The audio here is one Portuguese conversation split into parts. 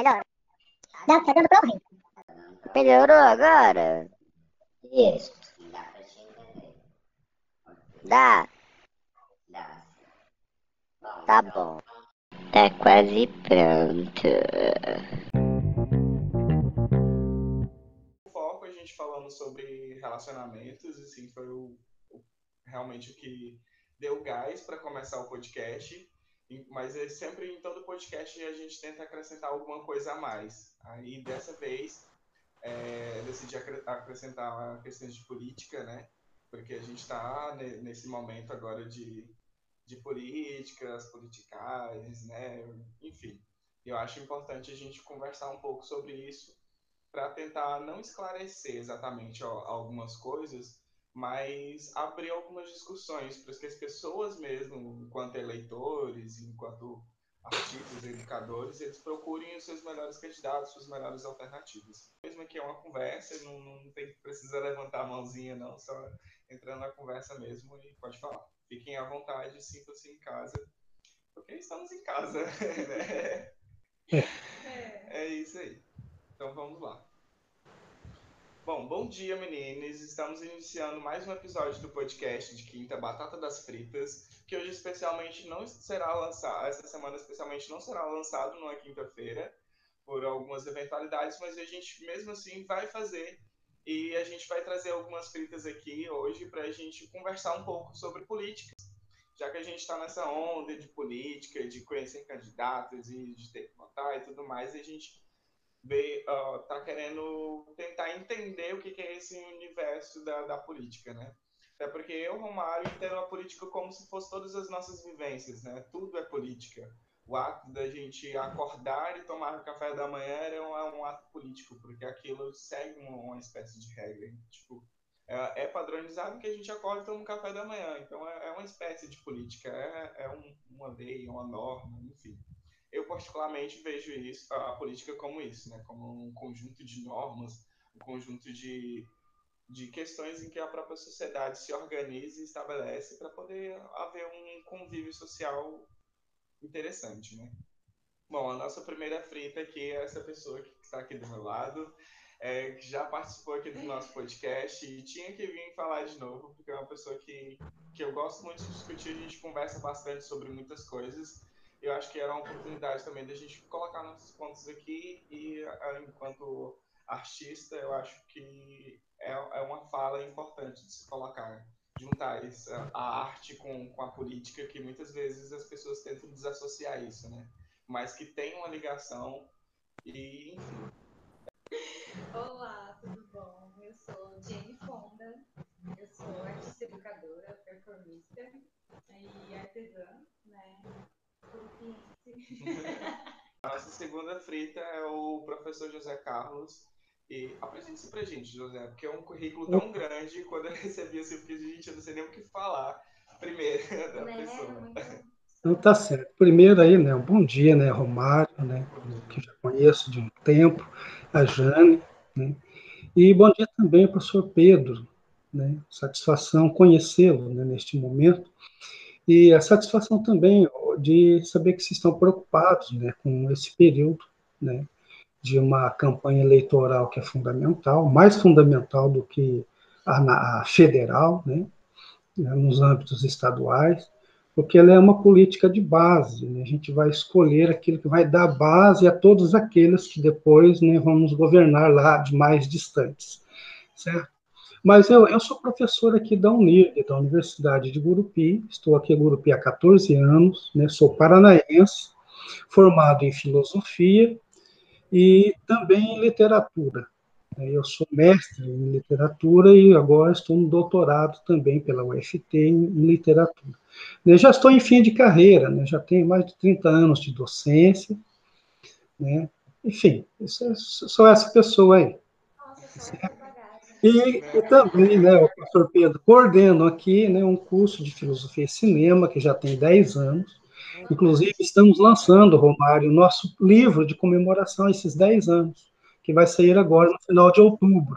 melhor? Dá, tá dando pra ouvir. Melhorou agora? Isso. Dá? Tá bom. Tá quase pronto. O foco a gente falando sobre relacionamentos, assim, foi o, o realmente o que deu gás para começar o podcast. Mas é sempre em todo podcast a gente tenta acrescentar alguma coisa a mais. Aí dessa vez é, decidi acrescentar questões de política, né? Porque a gente está nesse momento agora de, de políticas, politicais, né? Enfim, eu acho importante a gente conversar um pouco sobre isso para tentar não esclarecer exatamente ó, algumas coisas, mas abrir algumas discussões para que as pessoas mesmo, enquanto eleitores, enquanto artistas, educadores, eles procurem os seus melhores candidatos, suas melhores alternativas. Mesmo que é uma conversa, não, não tem, precisa levantar a mãozinha, não, só entrando na conversa mesmo e pode falar. Fiquem à vontade, sintam-se em casa, porque estamos em casa, né? É. é isso aí. Então vamos lá. Bom, bom dia, meninas. Estamos iniciando mais um episódio do podcast de Quinta Batata das Fritas, que hoje especialmente não será lançado, essa semana especialmente não será lançado numa quinta-feira, por algumas eventualidades, mas a gente mesmo assim vai fazer e a gente vai trazer algumas fritas aqui hoje para a gente conversar um pouco sobre política. Já que a gente está nessa onda de política, de conhecer candidatos e de ter que votar e tudo mais, a gente ver, uh, querendo tentar entender o que, é esse universo da, da política, né? Até porque eu, Romário, entendo a política como se fosse todas as nossas vivências, né? Tudo é política. O ato da gente acordar e tomar o café da manhã é um, é um ato político, porque aquilo segue uma, uma espécie de regra. Tipo, é, é, padronizado que a gente acorda e toma café da manhã. Então, é, é uma espécie de política. É, é um, uma lei, uma norma, enfim eu particularmente vejo isso, a política como isso, né? como um conjunto de normas, conjunto de, de questões em que a própria sociedade se organiza e estabelece para poder haver um convívio social interessante. Né? Bom, a nossa primeira frita aqui é essa pessoa que está aqui do meu lado, é, que já participou aqui do nosso podcast e tinha que vir falar de novo, porque é uma pessoa que, que eu gosto muito de discutir, a gente conversa bastante sobre muitas coisas eu acho que era uma oportunidade também da gente colocar nossos pontos aqui e, enquanto artista, eu acho que é, é uma fala importante de se colocar, juntar isso, a arte com, com a política, que muitas vezes as pessoas tentam desassociar isso, né? Mas que tem uma ligação e, enfim. Olá, tudo bom? Eu sou Jenny Fonda, eu sou artista educadora, performista e artesã, né? Nossa segunda frita é o professor José Carlos. E apresente-se pra gente, José, porque é um currículo tão grande, quando eu recebi assim, eu fiquei, gente, eu não sei nem o que falar primeiro da pessoa. Então tá certo. Primeiro aí, né, um bom dia, né, Romário, né, que já conheço de um tempo, a Jane, né, e bom dia também ao professor Pedro, né, satisfação conhecê-lo né, neste momento, e a satisfação também de saber que vocês estão preocupados né, com esse período né, de uma campanha eleitoral que é fundamental, mais fundamental do que a, a federal, né, né, nos âmbitos estaduais, porque ela é uma política de base. Né, a gente vai escolher aquilo que vai dar base a todos aqueles que depois né, vamos governar lá de mais distantes, certo? Mas eu, eu sou professor aqui da UNIRG, da Universidade de Gurupi, estou aqui em Gurupi há 14 anos, né, sou paranaense, formado em filosofia e também em literatura. Eu sou mestre em literatura e agora estou no doutorado também pela UFT em literatura. Eu já estou em fim de carreira, né? já tenho mais de 30 anos de docência. Né? Enfim, sou essa pessoa aí. E, e, também, né, o professor Pedro coordena aqui né, um curso de filosofia e cinema, que já tem 10 anos. Inclusive, estamos lançando, Romário, o nosso livro de comemoração a esses 10 anos, que vai sair agora no final de outubro.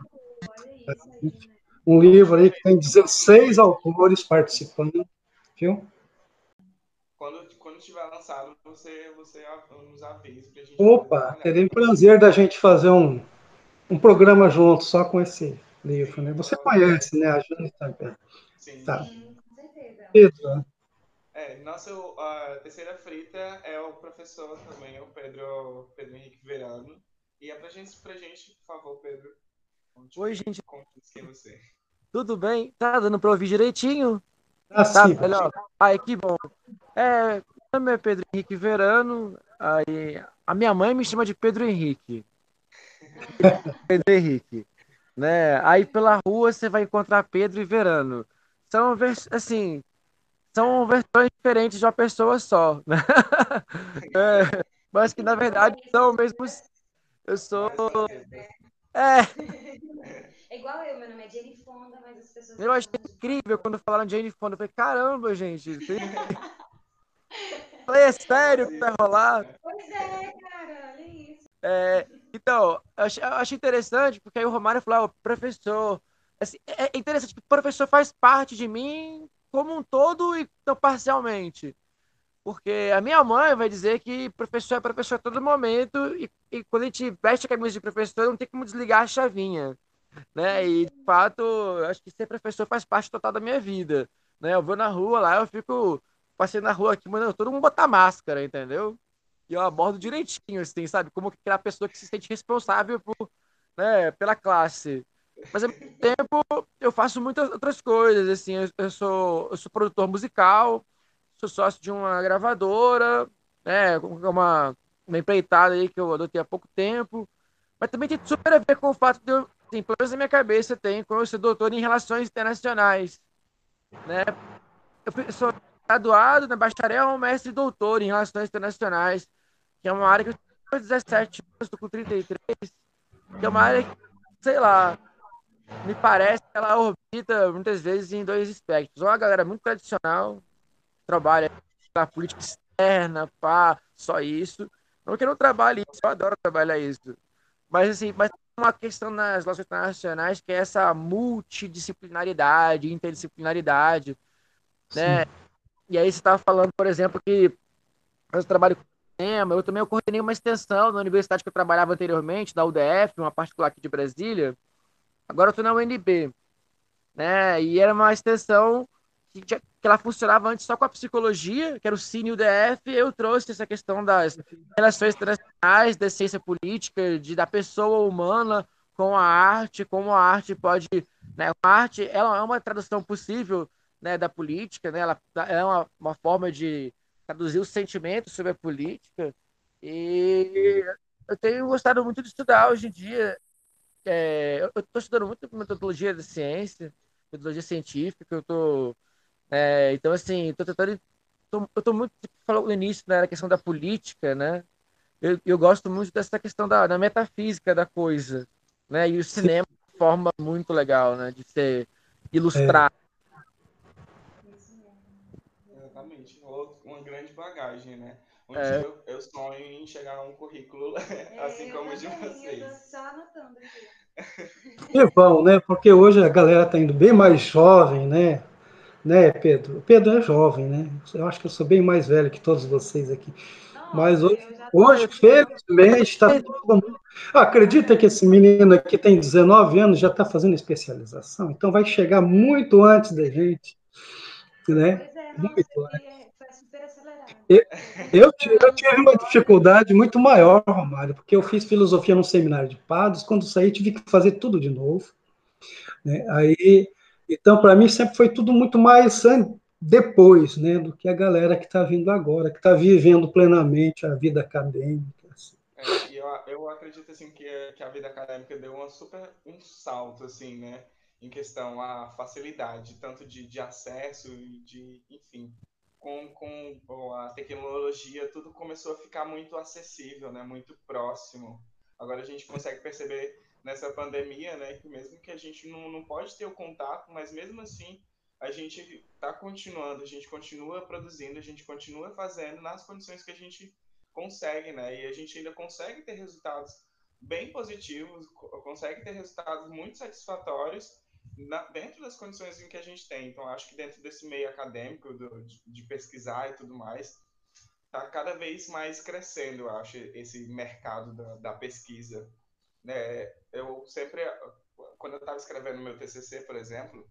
Um livro aí que tem 16 autores participando, viu? Quando, quando tiver lançado, você, você nos avisa pra gente. Opa, teria o prazer da gente fazer um, um programa junto só com esse livro, né? Você conhece, né? A Jane também. Sim. Tá. Sim, com certeza. Pedro, É, nosso a terceira frita é o professor também, o Pedro, Pedro Henrique Verano. E apresente pra gente, por favor, Pedro. Conte- Oi, gente. Conte quem é você. Tudo bem? Tá dando pra ouvir direitinho? ah, Tá sim, melhor? Ai, que bom. É, meu nome é Pedro Henrique Verano. Aí, a minha mãe me chama de Pedro Henrique. Pedro Henrique. Né? Aí pela rua você vai encontrar Pedro e Verano. São, assim, são versões diferentes de uma pessoa só. Né? É, mas que na verdade são mesmo. Eu sou. É, É igual eu, meu nome é Jenny Fonda, mas as pessoas. eu achei incrível quando falaram de Jane Fonda. Eu falei, caramba, gente. tem- Falei, é sério que vai rolar? Pois é, cara, olha isso. É, então, eu achei, eu achei interessante, porque aí o Romário falou, ah, professor. Assim, é é interessante que o professor faz parte de mim como um todo e não parcialmente. Porque a minha mãe vai dizer que professor é professor a todo momento, e, e quando a gente veste a camisa de professor, não tem como desligar a chavinha. Né? E, de fato, acho que ser professor faz parte total da minha vida. Né? Eu vou na rua lá, eu fico passei na rua aqui, mandando todo mundo botar máscara, entendeu? E eu abordo direitinho, assim, sabe? Como aquela pessoa que se sente responsável por, né, pela classe. Mas ao mesmo tempo eu faço muitas outras coisas, assim, eu, eu sou, eu sou produtor musical, sou sócio de uma gravadora, né, uma, uma empreitada aí que eu adotei há pouco tempo, mas também tem super a ver com o fato de eu, assim, pelo na minha cabeça tem, com eu ser doutor em relações internacionais, né? Eu sou graduado na bacharel, mestre e doutor em relações internacionais, que é uma área que eu tenho com 17 anos, estou com 33, que é uma área que, sei lá, me parece que ela orbita muitas vezes em dois aspectos. Ou a galera muito tradicional, trabalha na política externa, pá, só isso. Não que eu não trabalhe isso, eu adoro trabalhar isso. Mas, assim, mas tem uma questão nas relações internacionais que é essa multidisciplinaridade, interdisciplinaridade, né? E aí você estava falando, por exemplo, que eu trabalho com cinema, eu também coordenei uma extensão na universidade que eu trabalhava anteriormente, da UDF, uma particular aqui de Brasília. Agora eu estou na UNB, né? E era uma extensão que, que ela funcionava antes só com a psicologia, que era o Cine UDF, eu trouxe essa questão das relações internacionais, da ciência política, de, da pessoa humana com a arte, como a arte pode, né? A arte, ela é uma tradução possível, né, da política, né? Ela é uma, uma forma de traduzir os sentimentos sobre a política. E eu tenho gostado muito de estudar hoje em dia. É, eu estou estudando muito metodologia da ciência, metodologia científica. Eu tô, é, então assim, estou tentando. Tô, eu estou muito, tipo, falou no início, né, a questão da política, né? Eu, eu gosto muito dessa questão da, da metafísica da coisa, né? E o cinema é uma forma muito legal, né, de ser ilustrar. Isso mesmo. Exatamente. Uma grande bagagem, né? Um É. dia eu, eu sonho em chegar a um currículo assim como o eu de vocês. só anotando aqui. Que bom, né? Porque hoje a galera está indo bem mais jovem, né? Né, Pedro? O Pedro é jovem, né? Eu acho que eu sou bem mais velho que todos vocês aqui. Nossa, Mas hoje, hoje felizmente, está todo mundo. Acredita que esse menino aqui tem 19 anos, já está fazendo especialização? Então vai chegar muito antes da gente, né? Pois é, Muito, acelerado. Eu- Eu tive, uma dificuldade muito maior, Romário, porque eu fiz filosofia no seminário de padres, quando saí tive que fazer tudo de novo. né? Aí, então, para mim sempre foi tudo muito mais depois, né, do que a galera que está vindo agora, que está vivendo plenamente a vida acadêmica. assim. É, eu, eu acredito assim que, que a vida acadêmica deu uma super um salto assim, né, em questão a facilidade tanto de, de acesso e de, enfim, com, com a tecnologia tudo começou a ficar muito acessível, né, muito próximo. Agora a gente consegue perceber nessa pandemia, né, que mesmo que a gente não, não pode ter o contato, mas mesmo assim a gente está continuando, a gente continua produzindo, a gente continua fazendo nas condições que a gente consegue, né? E a gente ainda consegue ter resultados bem positivos, co- consegue ter resultados muito satisfatórios na- dentro das condições em que a gente tem. Então, acho que dentro desse meio acadêmico, do- de, de pesquisar e tudo mais, tá cada vez mais crescendo, eu acho, esse mercado da, da pesquisa. Né? Eu sempre, quando eu estava escrevendo meu TCC, por exemplo,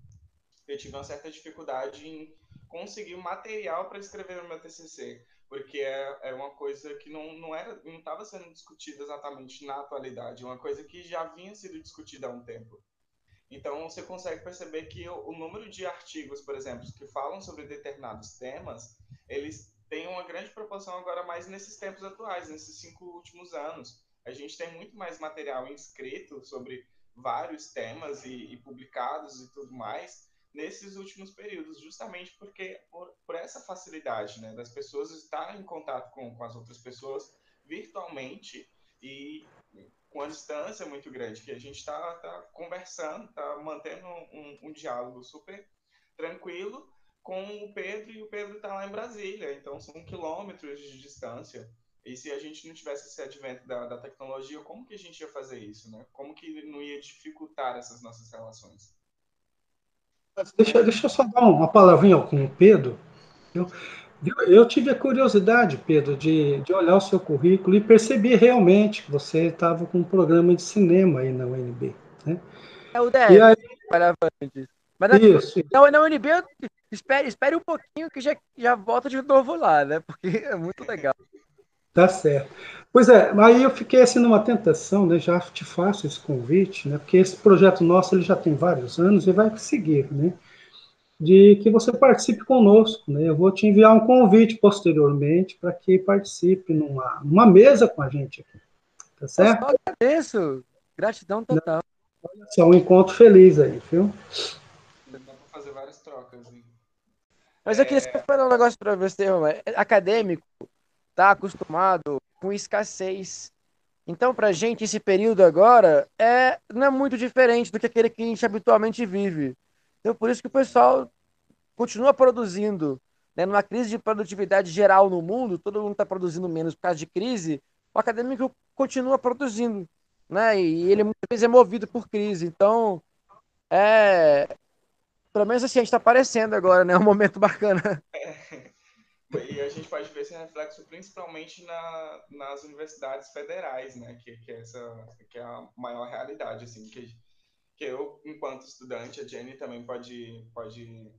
eu tive uma certa dificuldade em conseguir material para escrever no meu TCC, porque é, é uma coisa que não não era não estava sendo discutida exatamente na atualidade, uma coisa que já vinha sido discutida há um tempo. Então você consegue perceber que o, o número de artigos, por exemplo, que falam sobre determinados temas, eles têm uma grande proporção agora mais nesses tempos atuais, nesses cinco últimos anos. A gente tem muito mais material inscrito sobre vários temas e, e publicados e tudo mais, nesses últimos períodos, justamente porque por, por essa facilidade né, das pessoas estarem em contato com, com as outras pessoas virtualmente e com a distância muito grande, que a gente está tá conversando, está mantendo um, um, diálogo super tranquilo com o Pedro, e o Pedro está lá em Brasília, então são quilômetros de distância. E se a gente não tivesse esse advento da, da tecnologia, como que a gente ia fazer isso, né? Como que não ia dificultar essas nossas relações? Deixa, deixa eu só dar uma palavrinha com o Pedro. Eu, eu tive a curiosidade, Pedro, de, de olhar o seu currículo e perceber realmente que você estava com um programa de cinema aí na UNB. Né? É o 10, aí... antes. Mas na, isso, na, na UNB, espere, espere um pouquinho que já, já volta de novo lá, né? Porque é muito legal. Tá certo. Pois é, aí eu fiquei assim numa tentação, né? Já te faço esse convite, né? Porque esse projeto nosso ele já tem vários anos e vai seguir, né? De que você participe conosco, né? Eu vou te enviar um convite posteriormente para que participe numa, numa mesa com a gente aqui. Tá certo? Eu agradeço. Gratidão total. Olha só, um encontro feliz aí, viu? Dá para fazer várias trocas, hein? Mas eu queria é... falar um negócio para você, Romar. Acadêmico, está acostumado com escassez. Então, para a gente, esse período agora é, não é muito diferente do que aquele que a gente habitualmente vive. Então, por isso que o pessoal continua produzindo. Né? Numa crise de produtividade geral no mundo, todo mundo está produzindo menos por causa de crise, o acadêmico continua produzindo. Né? E ele muitas vezes é movido por crise. Então, é. Pelo menos assim, a gente está aparecendo agora, né? É um momento bacana. E a gente pode ver esse reflexo principalmente na, nas universidades federais, né? Que, que, é essa, que é a maior realidade, assim, que, que eu, enquanto estudante, a Jenny também pode, pode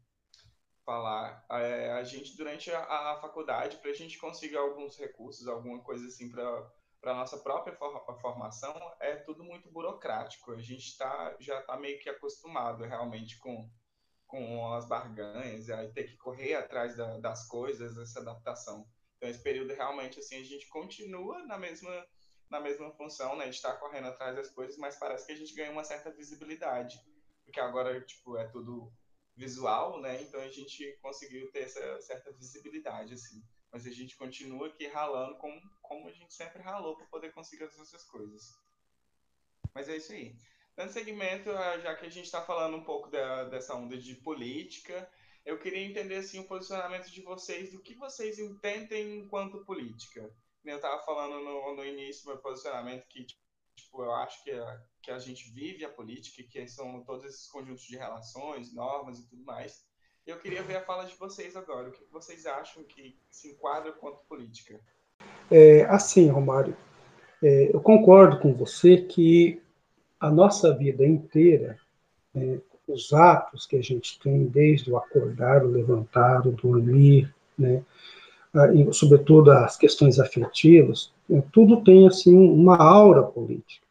falar. É, a gente, durante a, a faculdade, para a gente conseguir alguns recursos, alguma coisa assim para para nossa própria formação, é tudo muito burocrático. A gente tá, já está meio que acostumado realmente com com as barganhas, aí ter que correr atrás da, das coisas, essa adaptação. Então, esse período realmente, assim, a gente continua na mesma, na mesma função, né? A gente está correndo atrás das coisas, mas parece que a gente ganha uma certa visibilidade, porque agora, tipo, é tudo visual, né? Então, a gente conseguiu ter essa certa visibilidade, assim. Mas a gente continua aqui ralando como, como a gente sempre ralou para poder conseguir as nossas coisas. Mas é isso aí. Dando segmento, já que a gente está falando um pouco da, dessa onda de política, eu queria entender assim, o posicionamento de vocês, do que vocês entendem enquanto política. Eu estava falando no, no início do meu posicionamento que tipo, eu acho que a, que a gente vive a política, que são todos esses conjuntos de relações, normas e tudo mais. Eu queria ver a fala de vocês agora. O que vocês acham que se enquadra quanto política? É, assim, Romário, é, eu concordo com você que a nossa vida inteira, né, os atos que a gente tem, desde o acordar, o levantar, o dormir, né, sobretudo as questões afetivas, né, tudo tem assim uma aura política.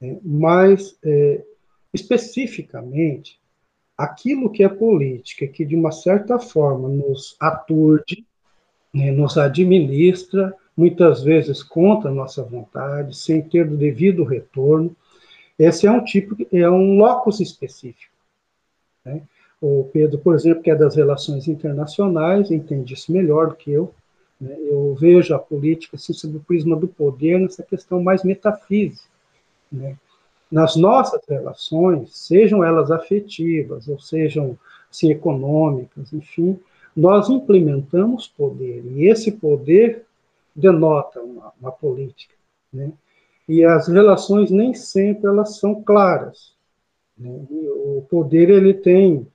Né, mas, é, especificamente, aquilo que é política, que de uma certa forma nos aturde, né, nos administra, muitas vezes contra a nossa vontade, sem ter o devido retorno, esse é um tipo, é um locus específico. Né? O Pedro, por exemplo, que é das relações internacionais, entende isso melhor do que eu. Né? Eu vejo a política assim, sob o prisma do poder, nessa questão mais metafísica. Né? Nas nossas relações, sejam elas afetivas, ou sejam assim, econômicas, enfim, nós implementamos poder, e esse poder denota uma, uma política. Né? e as relações nem sempre elas são claras. Né? O poder ele tem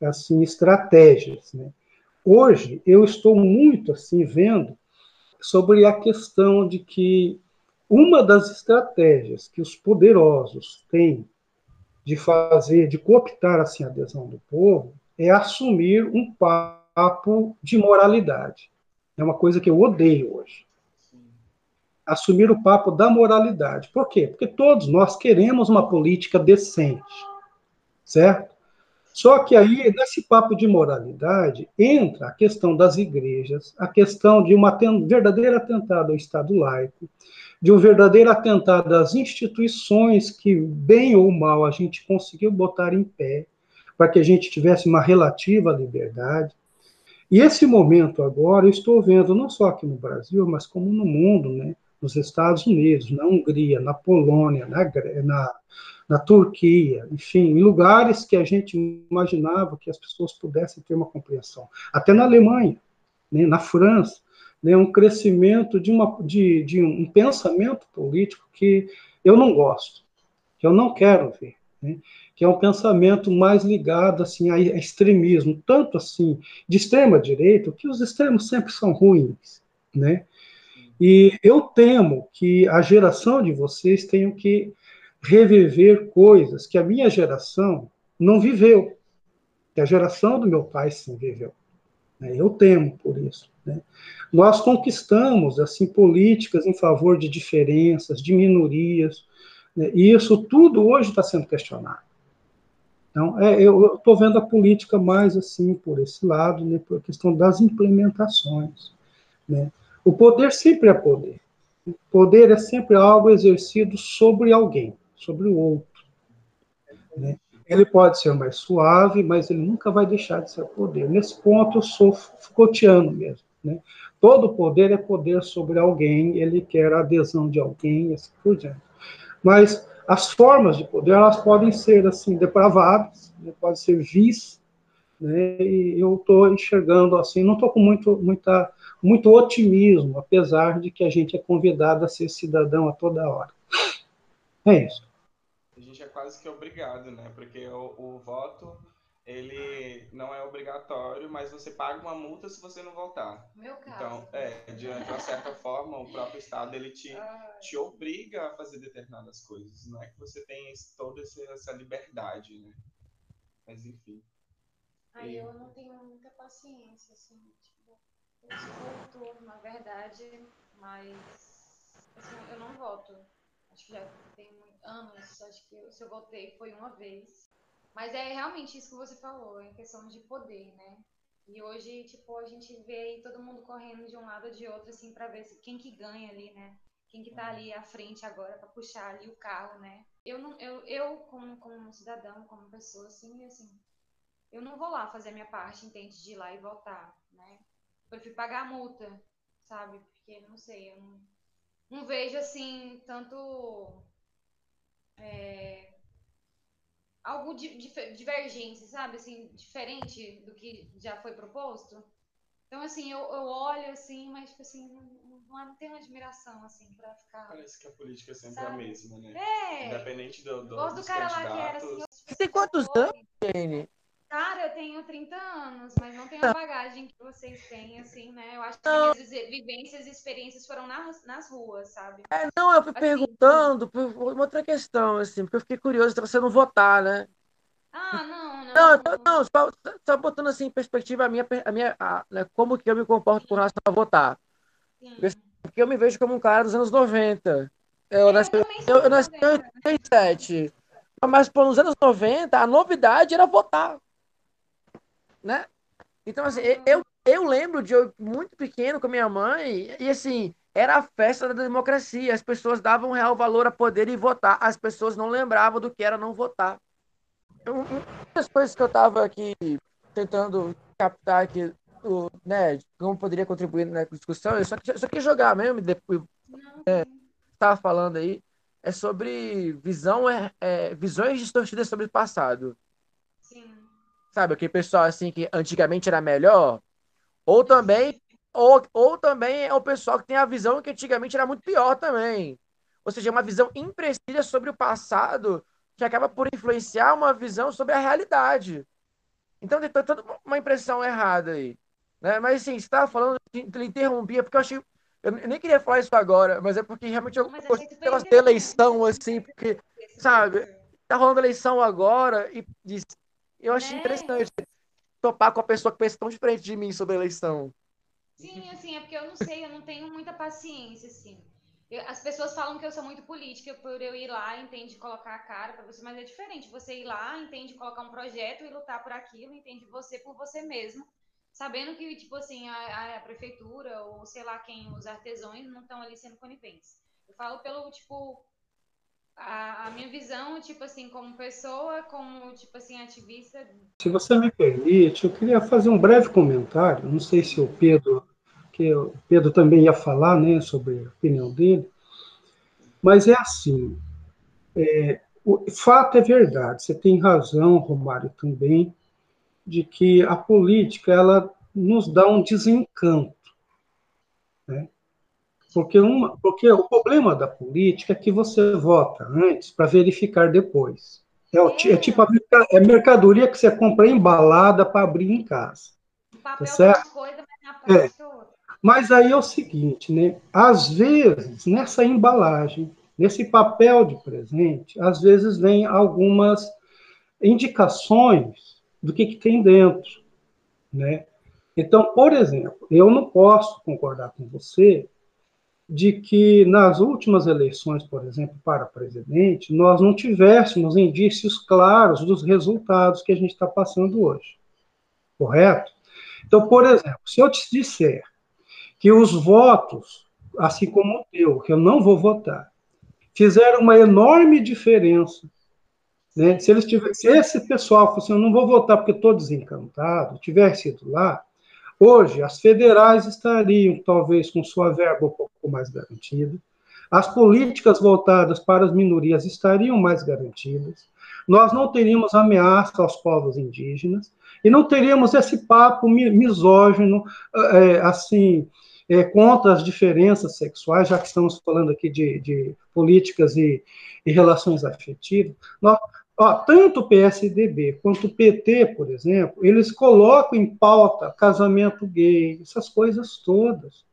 assim estratégias. Né? hoje eu estou muito assim vendo sobre a questão de que uma das estratégias que os poderosos têm de fazer, de cooptar assim a adesão do povo, é assumir um papo de moralidade. É uma coisa que eu odeio hoje. Assumir o papo da moralidade. Por quê? Porque todos nós queremos uma política decente, certo? Só que aí, nesse papo de moralidade, entra a questão das igrejas, a questão de uma verdadeiro atentado ao Estado laico, de um verdadeiro atentado às instituições que, bem ou mal, a gente conseguiu botar em pé, para que a gente tivesse uma relativa liberdade. E esse momento agora, eu estou vendo, não só aqui no Brasil, mas como no mundo, né? Nos Estados Unidos, na Hungria, na Polônia, na, na, na Turquia, enfim, em lugares que a gente imaginava que as pessoas pudessem ter uma compreensão. Até na Alemanha, né, na França, né, um crescimento de, uma, de, de um pensamento político que eu não gosto, que eu não quero ver, né, que é um pensamento mais ligado assim a extremismo, tanto assim de extrema direita, que os extremos sempre são ruins, né? E eu temo que a geração de vocês tenha que reviver coisas que a minha geração não viveu, que a geração do meu pai sim viveu. Né? Eu temo por isso. Né? Nós conquistamos assim políticas em favor de diferenças, de minorias, né? e isso tudo hoje está sendo questionado. Então, é, eu estou vendo a política mais assim por esse lado, né, por questão das implementações. Né? O poder sempre é poder. Poder é sempre algo exercido sobre alguém sobre o outro. Né? Ele pode ser mais suave, mas ele nunca vai deixar de ser poder. Nesse ponto, eu sou Foucaultiano mesmo. Né? Todo poder é poder sobre alguém, ele quer a adesão de alguém, assim por diante. Mas as formas de poder, elas podem ser, assim, depravadas, né? pode ser vis, né? e eu estou enxergando, assim, não estou com muito, muita, muito otimismo, apesar de que a gente é convidado a ser cidadão a toda hora. É isso gente é quase que obrigado, né? Porque o, o voto ele não é obrigatório, mas você paga uma multa se você não votar. Meu caso. Então, é, de uma certa forma, o próprio Estado ele te, te obriga a fazer determinadas coisas. Não é que você tem toda essa liberdade, né? Mas enfim. Aí eu não tenho muita paciência, assim, tipo, eu sou na verdade, mas assim, eu não voto. Acho que já tem anos, acho que se eu voltei foi uma vez. Mas é realmente isso que você falou, em questão de poder, né? E hoje, tipo, a gente vê todo mundo correndo de um lado ou de outro, assim, para ver quem que ganha ali, né? Quem que tá ali à frente agora para puxar ali o carro, né? Eu, não, eu, eu como, como cidadão, como pessoa, assim, assim, eu não vou lá fazer a minha parte, entende? De ir lá e voltar, né? Eu prefiro pagar a multa, sabe? Porque, não sei, eu não, não vejo, assim, tanto é, algo de, de, divergente, sabe? Assim, diferente do que já foi proposto. Então, assim, eu, eu olho assim, mas, tipo assim, não, não tem uma admiração, assim, pra ficar. Parece que a política é sempre sabe? a mesma, né? É. Independente do. do Gosto do cara lá que era assim. Você tem quantos anos, Jane? Cara, eu tenho 30 anos, mas não tenho a bagagem que vocês têm, assim, né? Eu acho que não. minhas vivências e experiências foram nas, nas ruas, sabe? É, não, eu fui assim, perguntando por uma outra questão, assim, porque eu fiquei curioso se você não votar, né? Ah, não, não. Não, não, não só, só, botando assim em perspectiva a minha, a minha a, né, como que eu me comporto Sim. com relação a votar. Sim. Porque eu me vejo como um cara dos anos 90. Eu, é, nasci, eu, eu nasci em 87. Mas, pô, nos anos 90, a novidade era votar né? Então, assim, eu, eu lembro de eu muito pequeno com minha mãe, e assim, era a festa da democracia. As pessoas davam real valor a poder e votar. As pessoas não lembravam do que era não votar. Uma das coisas que eu estava aqui tentando captar aqui, o, né, como poderia contribuir na discussão, eu só, só queria jogar mesmo, depois é, estava falando aí, é sobre visão, é, é, visões distorcidas sobre o passado. Sabe? Aquele pessoal assim que antigamente era melhor. Ou também, ou, ou também é o pessoal que tem a visão que antigamente era muito pior também. Ou seja, uma visão imprecisa sobre o passado que acaba por influenciar uma visão sobre a realidade. Então tem toda uma impressão errada aí. Né? Mas assim, você estava falando, ele interrompia, porque eu achei. Eu nem queria falar isso agora, mas é porque realmente eu gostei super eleição, assim, porque, sabe, tá rolando eleição agora e eu achei Né? interessante topar com a pessoa que pensa tão diferente de mim sobre a eleição. Sim, assim, é porque eu não sei, eu não tenho muita paciência, assim. Eu- as pessoas falam que eu sou muito política por eu ir lá, entende, colocar a cara pra você, mas é diferente. Você ir lá, entende, colocar um projeto e lutar por aquilo, entende, você por você mesmo, sabendo que, tipo assim, a, a prefeitura ou sei lá quem, os artesãos não estão ali sendo coniventes. Eu falo pelo, tipo, a, a minha visão, tipo assim, como pessoa, como, tipo assim, ativista, Se você me permite, eu queria fazer um breve comentário. Não sei se o Pedro, que o Pedro também ia falar, né, sobre a opinião dele, mas é assim. é, o fato é verdade. Você tem razão, Romário, também, de que a política ela nos dá um desencanto? Porque, uma, porque o problema da política é que você vota antes para verificar depois. É, o ti- é tipo a é mercadoria que você compra embalada para abrir em casa. no papel Tá certo? coisa, mas é. Mas aí é o seguinte, né? Às vezes, nessa embalagem, nesse papel de presente, às vezes vem algumas indicações do que, que tem dentro, né? Então, por exemplo, eu não posso concordar com você de que nas últimas eleições, por exemplo, para presidente, nós não tivéssemos indícios claros dos resultados que a gente está passando hoje. Correto? Então, por exemplo, se eu te disser que os votos, assim como o teu, que eu não vou votar, fizeram uma enorme diferença. Né? Se, eles tivessem, se esse pessoal fosse, eu não vou votar porque estou desencantado, tivesse ido lá, hoje as federais estariam talvez com sua verba um pouco mais garantida, as políticas voltadas para as minorias estariam mais garantidas, nós não teríamos ameaça aos povos indígenas e não teríamos esse papo mi- misógino, é, assim, é, contra as diferenças sexuais, já que estamos falando aqui de, de políticas e, e relações afetivas. Nós, ó, tanto o PSDB quanto o PT, por exemplo, eles colocam em pauta casamento gay, essas coisas todas.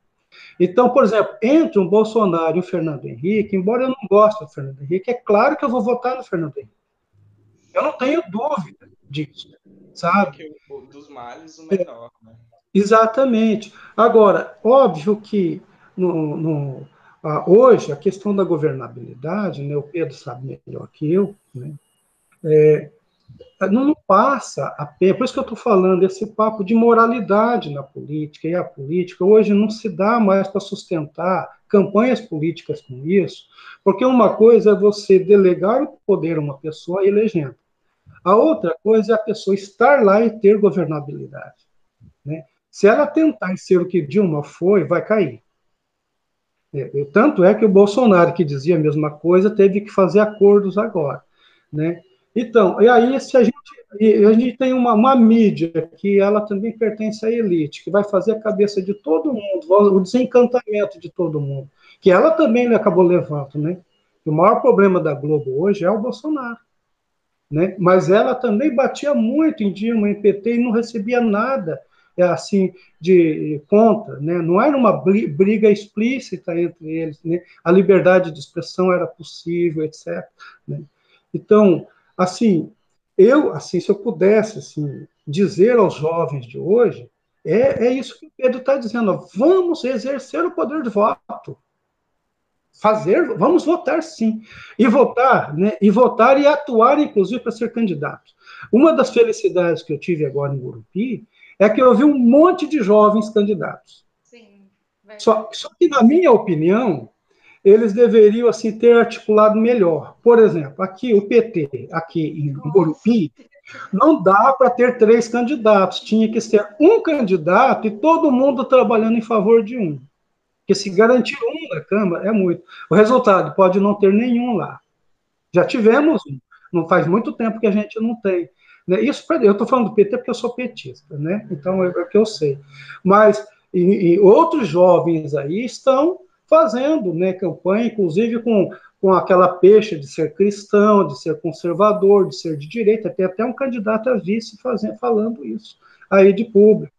Então, por exemplo, entre um Bolsonaro e o Fernando Henrique, embora eu não goste do Fernando Henrique, é claro que eu vou votar no Fernando Henrique. Eu não tenho dúvida disso, sabe? O, dos males, o menor, né? Exatamente. Agora, óbvio que no, no, ah, hoje a questão da governabilidade, né, o Pedro sabe melhor que eu, né, é, não passa a pena, por isso que eu estou falando esse papo de moralidade na política, e a política hoje não se dá mais para sustentar campanhas políticas com isso, porque uma coisa é você delegar o poder a uma pessoa elegendo, a outra coisa é a pessoa estar lá e ter governabilidade. Né? Se ela tentar ser o que Dilma foi, vai cair. É, tanto é que o Bolsonaro, que dizia a mesma coisa, teve que fazer acordos agora. Né? Então, e aí se a gente, a gente tem uma, uma, mídia que ela também pertence à elite, que vai fazer a cabeça de todo mundo, o desencantamento de todo mundo, que ela também acabou levando, né? O maior problema da Globo hoje é o Bolsonaro. Né? Mas ela também batia muito em Dilma, em PT, e não recebia nada assim de conta, né? Não era uma briga explícita entre eles, né? A liberdade de expressão era possível, etc. Né? Então, assim, eu, assim, se eu pudesse, assim, dizer aos jovens de hoje, é, é isso que o Pedro está dizendo. Vamos exercer o poder de voto. Fazer, vamos votar sim. E votar, né? E votar e atuar, inclusive, para ser candidato. Uma das felicidades que eu tive agora em Gurupi é que eu vi um monte de jovens candidatos. Sim, só, só que, na minha opinião, eles deveriam assim ter articulado melhor. Por exemplo, aqui o PT, aqui em Gurupi, não dá para ter três candidatos. Tinha que ser um candidato e todo mundo trabalhando em favor de um. Porque se garantir um na Câmara é muito. O resultado pode não ter nenhum lá. Já tivemos um. Não faz muito tempo que a gente não tem. Né? Isso eu estou falando do PT porque eu sou petista, né? Então é o que eu sei. Mas e, e outros jovens aí estão fazendo né, campanha, inclusive com, com aquela peixe de ser cristão, de ser conservador, de ser de direita, tem até um candidato a vice fazendo, falando isso aí de público.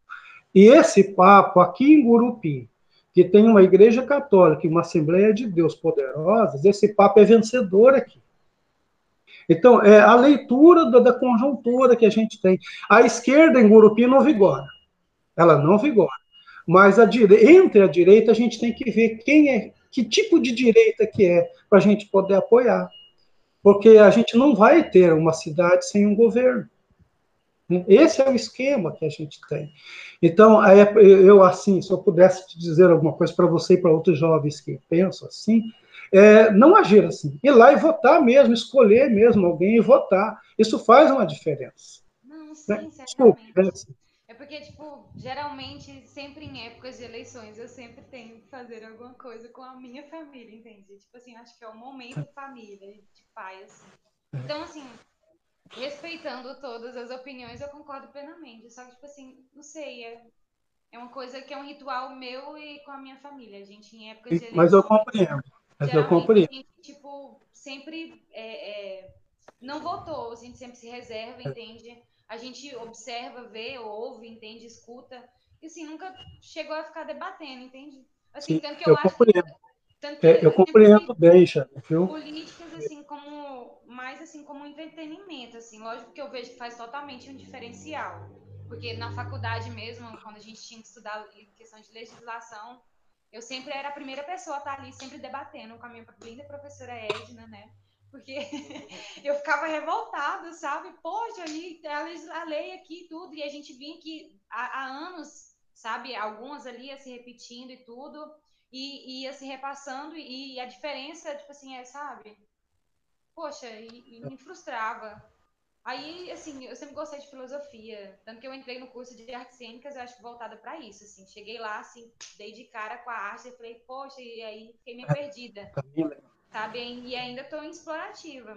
E esse papo aqui em Gurupi, que tem uma igreja católica e uma Assembleia de Deus poderosas, esse papo é vencedor aqui. Então, é a leitura da, da conjuntura que a gente tem. A esquerda em Gurupi não vigora. Ela não vigora. Mas a entre a direita a gente tem que ver quem é, que tipo de direita que é, para a gente poder apoiar. Porque a gente não vai ter uma cidade sem um governo. Esse é o esquema que a gente tem. Então, eu, assim, se eu pudesse te dizer alguma coisa para você e para outros jovens que pensam assim, é, não agir assim. Ir lá e votar mesmo, escolher mesmo alguém e votar. Isso faz uma diferença. Não, sim, né? Desculpe, é, assim. É porque, tipo, geralmente, sempre em épocas de eleições, eu sempre tenho que fazer alguma coisa com a minha família, entende? Tipo assim, acho que é o momento família, de pai, assim. Então, assim, respeitando todas as opiniões, eu concordo plenamente. Só que, tipo assim, não sei, é, é uma coisa que é um ritual meu e com a minha família. A gente, em épocas de eleições... Mas eu compreendo. Mas eu compreendo. A gente, tipo, sempre é, é, não votou, a gente sempre se reserva, é. entende? A gente observa, vê, ouve, entende, escuta. E assim, nunca chegou a ficar debatendo, entende? Assim, Sim, tanto que eu, eu acho compreendo. que, é, eu compreendo bem, já, viu? Políticas, assim, como mais assim como entretenimento, assim, lógico que eu vejo que faz totalmente um diferencial. Porque na faculdade mesmo, quando a gente tinha que estudar questão de legislação, eu sempre era a primeira pessoa a estar ali, sempre debatendo com a minha linda professora Edna, né? Porque eu ficava revoltada, sabe? Poxa, aí a lei aqui tudo, e a gente vinha que há, há, anos, sabe? Algumas ali ia se repetindo e tudo, e, e ia se repassando, e, e, a diferença, tipo assim, é, sabe? Poxa, e, e me frustrava. Aí, assim, eu sempre gostei de filosofia, tanto que eu entrei no curso de artes cênicas, eu acho voltada para isso, assim. Cheguei lá, assim, dei de cara com a arte e falei, poxa, e aí fiquei meio perdida, sabe? E ainda estou em explorativa.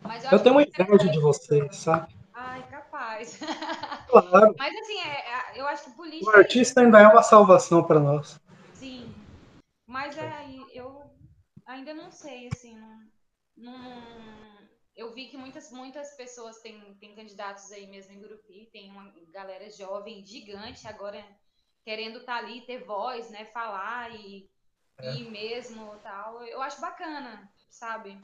Mas eu, eu tenho uma inveja de você, sabe? Ai, capaz. Claro. Mas, assim, é, é, eu acho que política... O artista ainda é uma salvação para nós. Sim. Mas é, eu ainda não sei, assim, não... não eu vi que muitas, muitas pessoas têm, têm candidatos aí mesmo em Gurupi, tem uma galera jovem gigante agora querendo estar tá ali, ter voz, né, falar e, é. e mesmo tal. Eu acho bacana, sabe?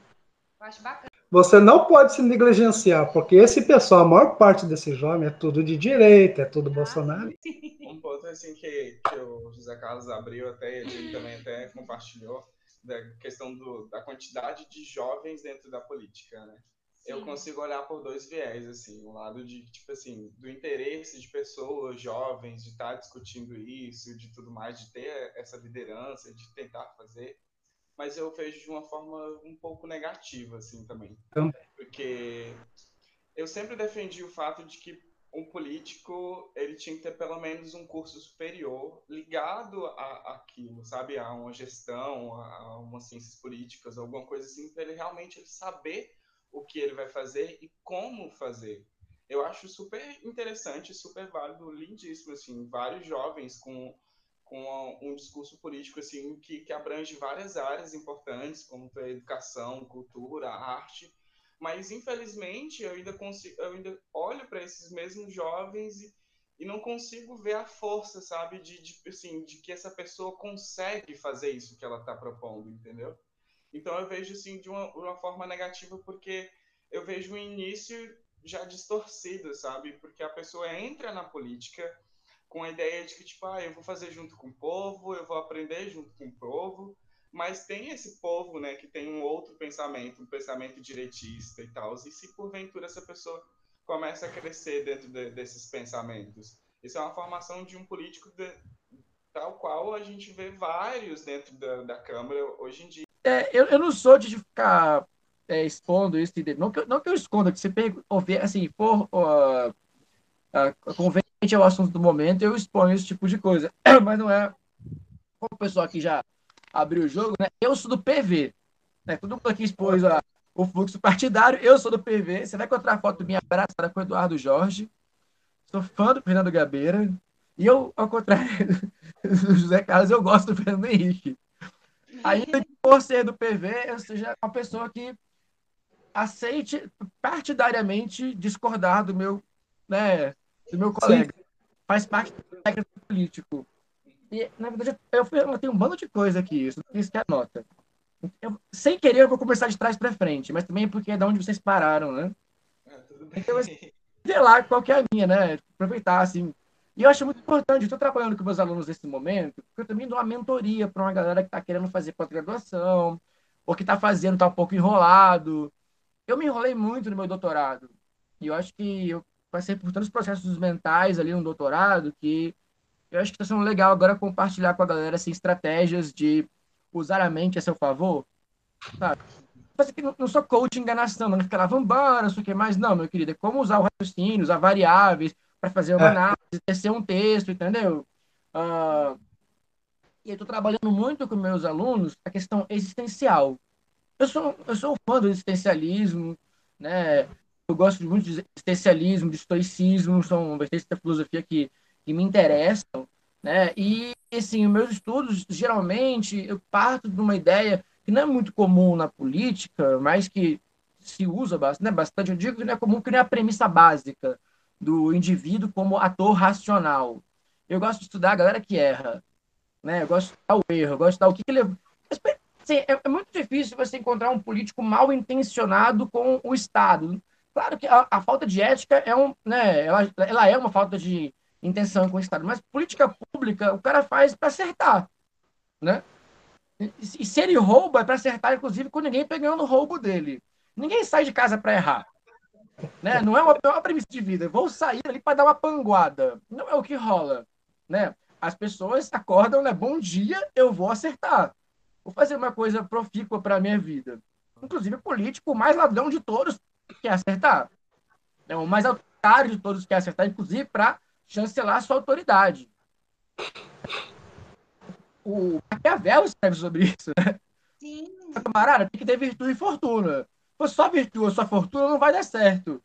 Eu acho bacana. Você não pode se negligenciar, porque esse pessoal, a maior parte desse jovem é tudo de direita, é tudo ah, Bolsonaro. Sim. Um ponto assim que, que o José Carlos abriu até, ele também até compartilhou, da questão do, da quantidade de jovens dentro da política, né? Sim. Eu consigo olhar por dois viés, assim, um lado de, tipo assim, do interesse de pessoas jovens, de estar discutindo isso, de tudo mais, de ter essa liderança, de tentar fazer, mas eu vejo de uma forma um pouco negativa, assim, também. Também. Porque eu sempre defendi o fato de que um político ele tinha que ter pelo menos um curso superior ligado a, aquilo, sabe, a uma gestão, a, a umas ciências políticas, alguma coisa assim, para ele realmente ele saber o que ele vai fazer e como fazer. Eu acho super interessante, super válido, lindíssimo, assim, vários jovens com, com um discurso político, assim, que, que abrange várias áreas importantes, como a educação, cultura, arte, mas infelizmente eu ainda consigo, eu ainda olho para esses mesmos jovens e, e não consigo ver a força, sabe, de, de, assim, de que essa pessoa consegue fazer isso que ela está propondo, entendeu? Então eu vejo assim de uma, uma forma negativa porque eu vejo o início já distorcido, sabe? Porque a pessoa entra na política com a ideia de que, tipo, ah, eu vou fazer junto com o povo, eu vou aprender junto com o povo, mas tem esse povo, né, que tem um outro pensamento, um pensamento direitista e tal, e se porventura essa pessoa começa a crescer dentro de, desses pensamentos? Isso é uma formação de um político de, tal qual a gente vê vários dentro da, da Câmara hoje em dia. É, eu, eu não sou de ficar é, expondo isso, não que, não que eu esconda, que você pergunta, assim, for uh, uh, conveniente ao assunto do momento, eu exponho esse tipo de coisa. Mas não é. Como o pessoal aqui já abriu o jogo, né? Eu sou do PV. Né? Todo mundo aqui expôs a, o fluxo partidário, eu sou do PV. Você vai encontrar foto minha abraçada com o Eduardo Jorge. Sou fã do Fernando Gabeira. E eu, ao contrário do José Carlos, eu gosto do Fernando Henrique. Ainda por ser do PV, eu seja uma pessoa que aceite partidariamente discordar do meu, né, do meu colega. Sim. faz parte do técnico político. E, na verdade, eu, eu tenho um bando de coisa aqui, isso, isso que é a nota. Eu, sem querer, eu vou começar de trás para frente, mas também porque é de onde vocês pararam, né? É, tudo bem. Então, assim, sei lá qual que é a minha, né? Aproveitar, assim. E eu acho muito importante, estou trabalhando com meus alunos nesse momento, porque eu também dou uma mentoria para uma galera que está querendo fazer pós-graduação, ou que está fazendo, está um pouco enrolado. Eu me enrolei muito no meu doutorado. E eu acho que eu passei por tantos processos mentais ali no doutorado que eu acho que está sendo legal agora compartilhar com a galera assim, estratégias de usar a mente a seu favor, sabe? Não sou coach enganação, não fica lá, vambora, não sei o que mais. Não, meu querido, é como usar o raciocínio, usar variáveis para fazer uma é. análise, tecer um texto, entendeu? Uh, e eu estou trabalhando muito com meus alunos a questão existencial. Eu sou, eu sou fã do existencialismo, né? Eu gosto muito de existencialismo, de estoicismo, são vertentes da filosofia que que me interessam, né? E assim, os meus estudos geralmente eu parto de uma ideia que não é muito comum na política, mas que se usa bastante, né? bastante. Eu digo que não é comum, que não é a premissa básica do indivíduo como ator racional. Eu gosto de estudar a galera que erra, né? Eu gosto de o erro, eu gosto de o que, que ele assim, é, é, muito difícil você encontrar um político mal intencionado com o Estado. Claro que a, a falta de ética é um, né? Ela, ela é uma falta de intenção com o Estado, mas política pública o cara faz para acertar, né? E se ele rouba, é para acertar, inclusive, com ninguém pegando o roubo dele. Ninguém sai de casa para errar. Né? Não, é uma, é uma premissa de vida. Vou sair ali para dar uma panguada. Não é o que rola. Né? As pessoas acordam, né? Bom dia, eu vou acertar. Vou fazer uma coisa profícua para a minha vida. Inclusive, político, o mais ladrão de todos quer acertar. É o mais autoritário de todos quer acertar, inclusive para chancelar sua autoridade. O Maquiavel escreve sobre isso, né? Sim. Camarada, tem que ter virtude e fortuna. Se for só virtude só fortuna, não vai dar certo.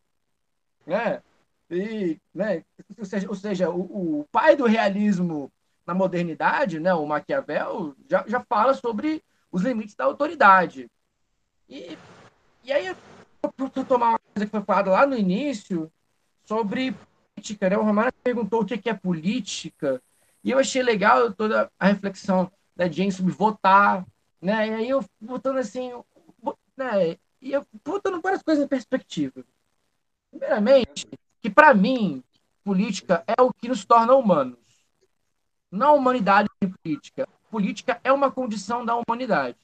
Né? E, né? Ou seja, ou seja o, o, pai do realismo na modernidade, né, o Maquiavel, já, já fala sobre os limites da autoridade. E, e aí, eu tomar uma coisa que foi falada lá no início sobre política, né? O Romário perguntou o que é política, e eu achei legal toda a reflexão da Jane sobre votar, né? E aí eu botando assim, né? E eu botando várias coisas em perspectiva. Primeiramente, que para mim, política é o que nos torna humanos. Não a humanidade em política. Política é uma condição da humanidade.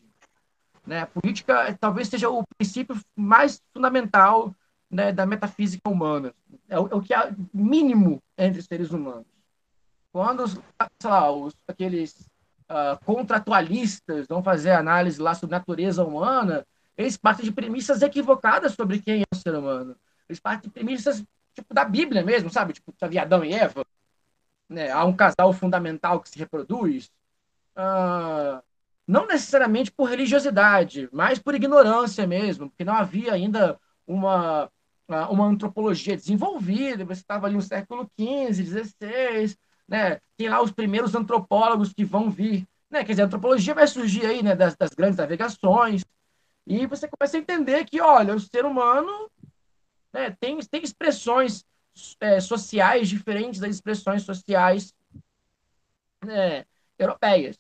Né? Política talvez seja o princípio mais fundamental né, da metafísica humana. É o, é o, que é mínimo entre seres humanos. Quando, sei lá, os, aqueles uh, contratualistas vão fazer análise lá sobre natureza humana, eles partem de premissas equivocadas sobre quem é o ser humano. Eles partem de premissas tipo da Bíblia mesmo, sabe? Tipo, havia Adão e Eva. Né? Há um casal fundamental que se reproduz. Uh, não necessariamente por religiosidade, mas por ignorância mesmo, porque não havia ainda uma uma antropologia desenvolvida, você estava ali no século XV, XVI, né? tem lá os primeiros antropólogos que vão vir, né? quer dizer, a antropologia vai surgir aí né? das, das grandes navegações, e você começa a entender que, olha, o ser humano né? tem, tem expressões é, sociais diferentes das expressões sociais né? europeias.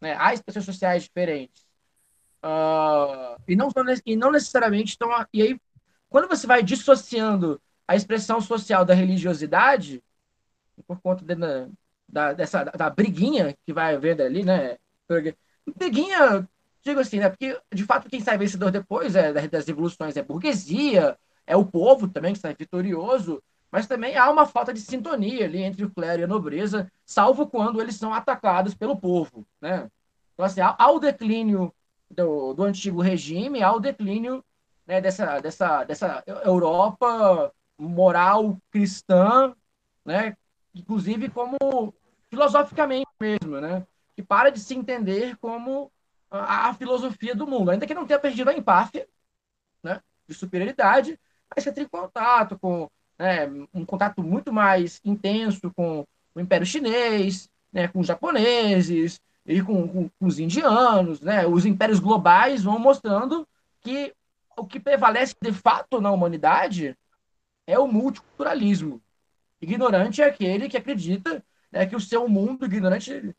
Né? Há expressões sociais diferentes. Uh, e, não, e não necessariamente estão. E aí quando você vai dissociando a expressão social da religiosidade, por conta de, da, dessa, da briguinha que vai haver ali, né? Briguinha, digo assim, né? Porque, de fato, quem sai vencedor depois é, das revoluções é burguesia, é o povo também que sai vitorioso, mas também há uma falta de sintonia ali entre o clero e a nobreza, salvo quando eles são atacados pelo povo, né? Então, assim, há, o declínio do, do antigo regime, há o declínio né, dessa, dessa, dessa Europa moral cristã, né, inclusive como filosoficamente mesmo, né, que para de se entender como a, a filosofia do mundo, ainda que não tenha perdido a empáfia né, de superioridade, mas que entra em contato com né, um contato muito mais intenso com o Império Chinês, né, com os japoneses e com, com, com os indianos, né, os impérios globais vão mostrando que o que prevalece de fato na humanidade é o multiculturalismo. Ignorante é aquele que acredita né, que o seu mundo ignorante,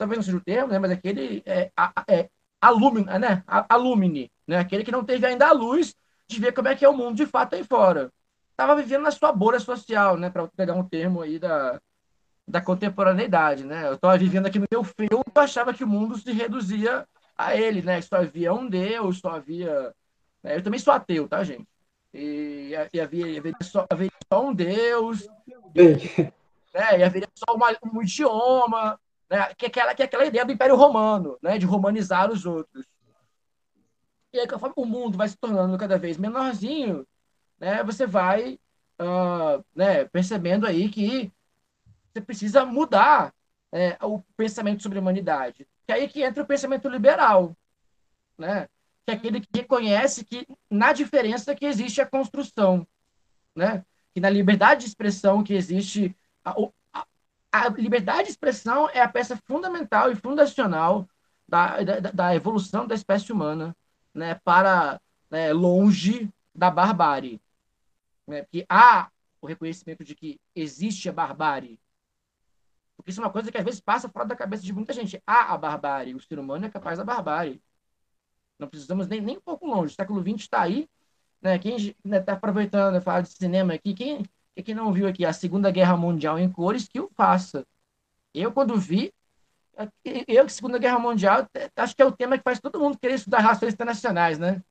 talvez não seja o termo, né, mas aquele é, é alumine, né, alumine, né, aquele que não teve ainda a luz de ver como é que é o mundo de fato aí fora. Estava vivendo na sua bolha social, né, para pegar um termo aí da, da contemporaneidade, né? Eu estava vivendo aqui no meu filme, eu achava que o mundo se reduzia a ele, né? Só havia um Deus, só havia. Né? Eu também sou ateu, tá, gente? E, e havia, havia, só, havia só um Deus, né? e haveria só uma, um idioma, né? que, é aquela, que é aquela ideia do Império Romano, né? de romanizar os outros. E aí, conforme o mundo vai se tornando cada vez menorzinho, né? você vai uh, né? percebendo aí que você precisa mudar é, o pensamento sobre a humanidade. Que é aí que entra o pensamento liberal, né? Que é aquele que reconhece que na diferença que existe a construção, né? Que na liberdade de expressão que existe a, liberdade de expressão é a peça fundamental e fundacional da, da, da evolução da espécie humana, né? Para né, longe da barbárie, né? Que há o reconhecimento de que existe a barbárie, porque isso é uma coisa que às vezes passa fora da cabeça de muita gente. Há a barbárie, o ser humano é capaz da barbárie. Não precisamos nem, nem um pouco longe. O século XX está aí. Né? Quem está né, tá aproveitando a falar de cinema aqui, quem, quem não viu aqui a Segunda Guerra Mundial em cores, que o faça. Eu, quando vi, eu, Segunda Guerra Mundial, acho que é o tema que faz todo mundo querer estudar relações internacionais, né?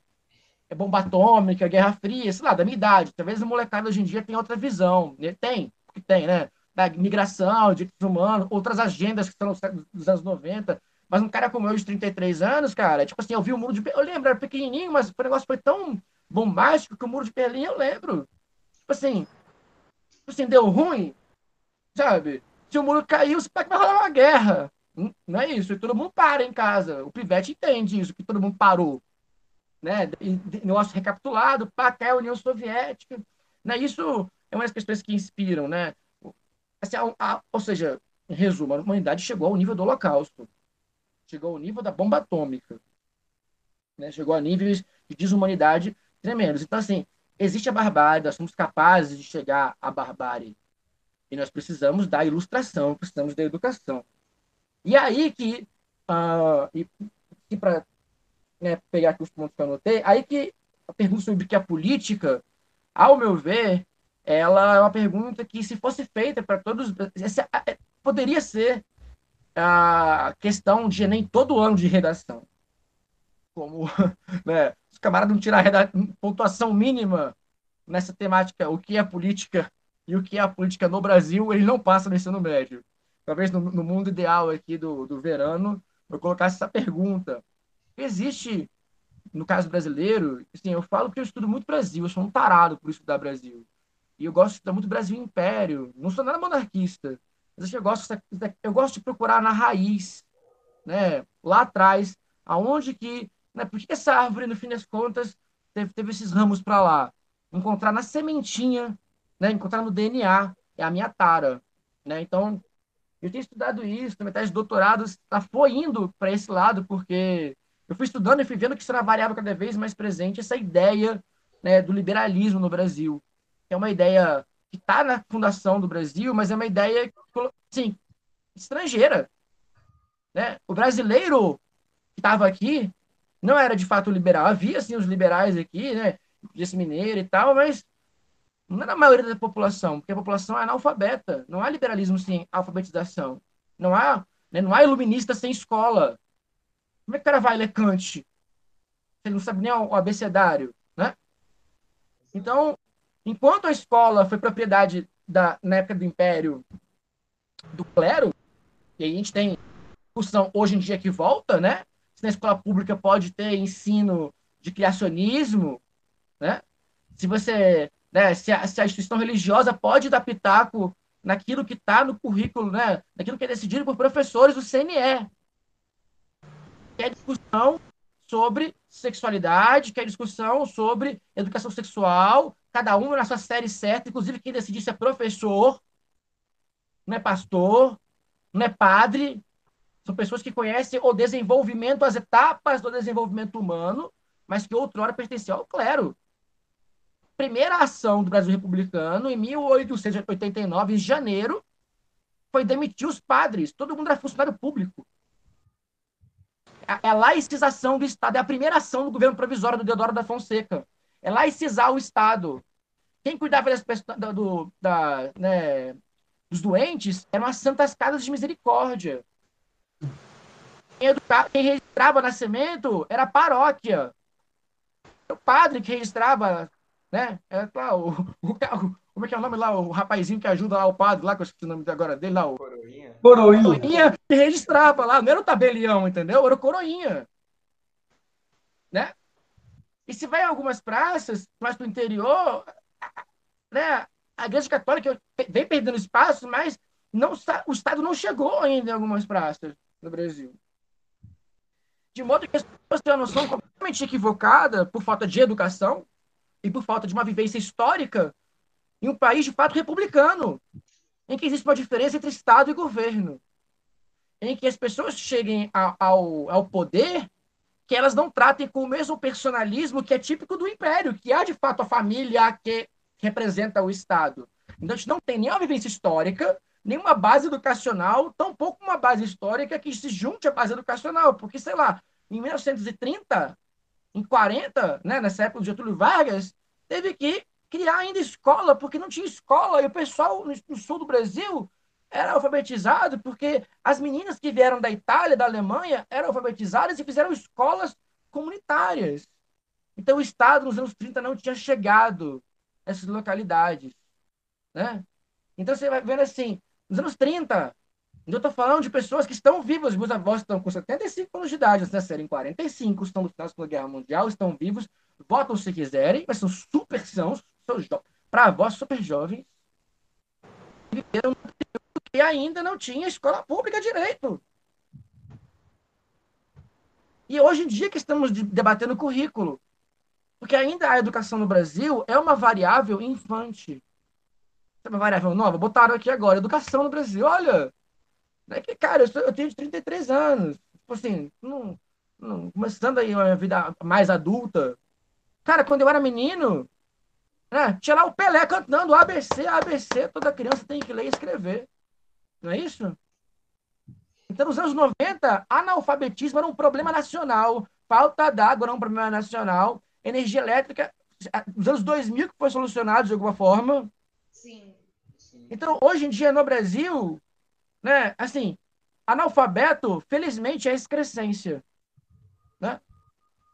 É bomba atômica, Guerra Fria, sei lá, da minha idade. Talvez o molecada hoje em dia tenha outra visão. Tem, porque tem, né? da migração, direitos humanos, outras agendas que estão dos anos 90. Mas um cara como eu, de 33 anos, cara, tipo assim, eu vi o muro de Berlim, eu lembro, era pequenininho, mas o negócio foi tão bombástico que o muro de Berlim eu lembro. Tipo assim, assim, deu ruim, sabe? Se o muro caiu, você vai rolar uma guerra. Hum, não é isso, e todo mundo para em casa. O Pivete entende isso, que todo mundo parou. Né? Negócio recapitulado, cai a União Soviética. Né? Isso é uma das questões que inspiram, né? Assim, a, a, ou seja, em resumo, a humanidade chegou ao nível do Holocausto. Chegou ao nível da bomba atômica. Né? Chegou a níveis de desumanidade tremendos. Então, assim, existe a barbárie, nós somos capazes de chegar à barbárie. E nós precisamos da ilustração, precisamos da educação. E aí que, uh, e, e para né, pegar aqui os pontos que eu anotei, aí que a pergunta sobre que a política, ao meu ver, ela é uma pergunta que, se fosse feita para todos, é, poderia ser a questão de nem todo ano de redação. Como né, os camaradas não tirar pontuação mínima nessa temática, o que é política e o que é a política no Brasil, ele não passa no ensino médio. Talvez no, no mundo ideal aqui do, do verano, eu colocasse essa pergunta. Existe, no caso brasileiro, assim, eu falo que eu estudo muito Brasil, eu sou um tarado por estudar Brasil. E eu gosto de estudar muito Brasil Império. Não sou nada monarquista. Mas eu gosto, eu gosto de procurar na raiz, né? lá atrás, aonde que. Né? Por que essa árvore, no fim das contas, teve, teve esses ramos para lá? Encontrar na sementinha, né? encontrar no DNA. É a minha tara. Né? Então, eu tenho estudado isso, metade de doutorado, tá, foi indo para esse lado, porque eu fui estudando e fui vendo que isso era variável cada vez mais presente, essa ideia né, do liberalismo no Brasil é uma ideia que está na fundação do Brasil, mas é uma ideia, assim, estrangeira. Né? O brasileiro que estava aqui não era de fato liberal. Havia, assim, os liberais aqui, né? Esse mineiro e tal, mas não era a maioria da população, porque a população é analfabeta. Não há liberalismo sem alfabetização. Não há, né? não há iluminista sem escola. Como é que o cara vai ler Kant? Ele não sabe nem o abecedário, né? Então, Enquanto a escola foi propriedade da, na época do Império do clero, e a gente tem discussão hoje em dia que volta, né? Se na escola pública pode ter ensino de criacionismo, né? Se você, né, se a, se a instituição religiosa pode dar pitaco naquilo que está no currículo, né? Naquilo que é decidido por professores do CNE. Que é discussão sobre sexualidade, que é discussão sobre educação sexual, cada um na sua série certa, inclusive quem decide se é professor, não é pastor, não é padre, são pessoas que conhecem o desenvolvimento, as etapas do desenvolvimento humano, mas que outrora pertenciam ao clero. primeira ação do Brasil republicano, em 1889, em janeiro, foi demitir os padres. Todo mundo era funcionário público. É a laicização do Estado. É a primeira ação do governo provisório do Deodoro da Fonseca. É laicizar o Estado. Quem cuidava das, do, da, né, dos doentes eram as santas casas de misericórdia. Quem, registrava nascimento era a paróquia. O padre que registrava, né? Era lá, o, o, como é que é o nome lá? O rapazinho que ajuda lá o padre, lá, que eu esqueci o nome agora dele, lá, o. Coroinha. Coroinha. Coroinha que registrava lá, não era o tabelião, entendeu? Era o coroinha. Né? E se vai em algumas praças, mais para o interior, né, a Igreja Católica vem perdendo espaço, mas não, o Estado não chegou ainda em algumas praças no Brasil. De modo que as pessoas têm uma noção completamente equivocada por falta de educação e por falta de uma vivência histórica em um país de fato republicano, em que existe uma diferença entre Estado e governo, em que as pessoas cheguem ao, ao, poder que elas não tratem com o mesmo personalismo que é típico do império, que há de fato a família que representa o Estado. Então a gente não tem nenhuma vivência histórica, nenhuma base educacional, tampouco uma base histórica que se junte à base educacional, porque, sei lá, em 1930, em 40, né, nessa época do Getúlio Vargas, teve que criar ainda escola, porque não tinha escola, e o pessoal no sul do Brasil era alfabetizado, porque as meninas que vieram da Itália, da Alemanha, eram alfabetizadas e fizeram escolas comunitárias. Então o Estado, nos anos 30, não tinha chegado a essas localidades. Né? Então você vai vendo assim, nos anos 30, eu estou falando de pessoas que estão vivas, meus avós estão com 75 anos de idade, eles nasceram em 45, estão no final da Guerra Mundial, estão vivos, votam se quiserem, mas são super sãos, para avós super jovens, viveram que ainda não tinha escola pública direito. E hoje em dia que estamos debatendo currículo, porque ainda a educação no Brasil é uma variável infante. Uma variável nova? Botaram aqui agora, educação no Brasil. Olha, né, que, cara, eu, sou, eu tenho 33 anos. Tipo assim, não, não, começando aí a vida mais adulta. Cara, quando eu era menino, né? Tinha lá o Pelé cantando ABC, ABC, toda criança tem que ler e escrever. Não é isso? Então, nos anos 90, analfabetismo era um problema nacional, falta d'água era um problema nacional, energia elétrica, nos anos 2000 que foi solucionado de alguma forma. Sim. Então, hoje em dia, no Brasil, né, assim, analfabeto, felizmente, é excrescência. Né?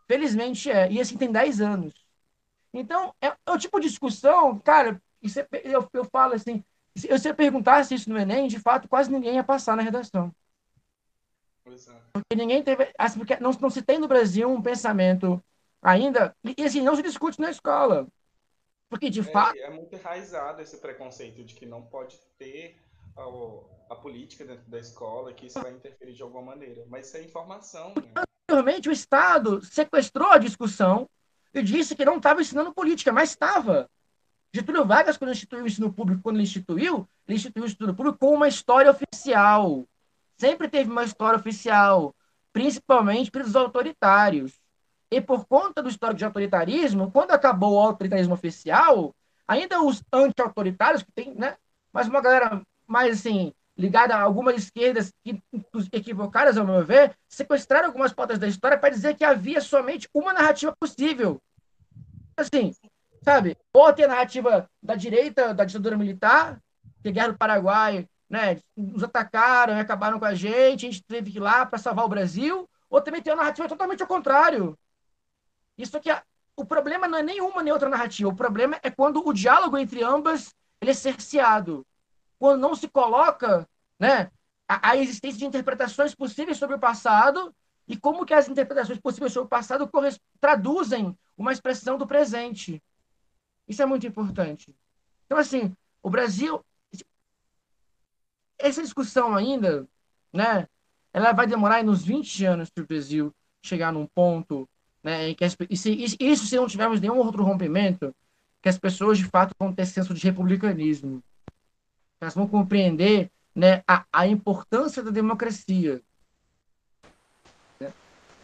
Felizmente é. E assim, tem 10 anos. Então, é, é o tipo de discussão, cara, é, eu, eu falo assim, se você perguntasse isso no Enem, de fato, quase ninguém ia passar na redação. Porque ninguém teve. Assim, porque não, não se tem no Brasil um pensamento ainda. E assim, não se discute na escola. Porque, de é, fato. É muito enraizado esse preconceito de que não pode ter a, a, política dentro da escola, que isso vai interferir de alguma maneira. Mas isso é informação. Né? Anteriormente, o Estado sequestrou a discussão e disse que não estava ensinando política, mas estava. Getúlio Vargas, quando instituiu o ensino público, quando ele instituiu, ele instituiu o ensino público com uma história oficial. Sempre teve uma história oficial, principalmente pelos autoritários. E por conta do histórico de autoritarismo, quando acabou o autoritarismo oficial, ainda os anti-autoritários, que tem, né? Mas uma galera mais assim, ligada a algumas esquerdas equivocadas, ao meu ver, sequestraram algumas pautas da história para dizer que havia somente uma narrativa possível. Assim, sabe? Ou tem a narrativa da direita, da ditadura militar, que guerra do Paraguai, né, nos atacaram e acabaram com a gente, a gente teve que ir lá para salvar o Brasil, ou também tem a narrativa totalmente ao contrário. Isso aqui, o problema não é nenhuma nem outra narrativa, o problema é quando o diálogo entre ambas ele é cerceado quando não se coloca né, a, a, existência de interpretações possíveis sobre o passado e como que as interpretações possíveis sobre o passado traduzem uma expressão do presente. Isso é muito importante. Então, assim, o Brasil... Essa discussão ainda, né, ela vai demorar uns 20 anos para o Brasil chegar num ponto né, em que as, e se, isso se não tivermos nenhum outro rompimento, que as pessoas de fato vão ter senso de republicanismo elas vão compreender né, a, a importância da democracia. Né?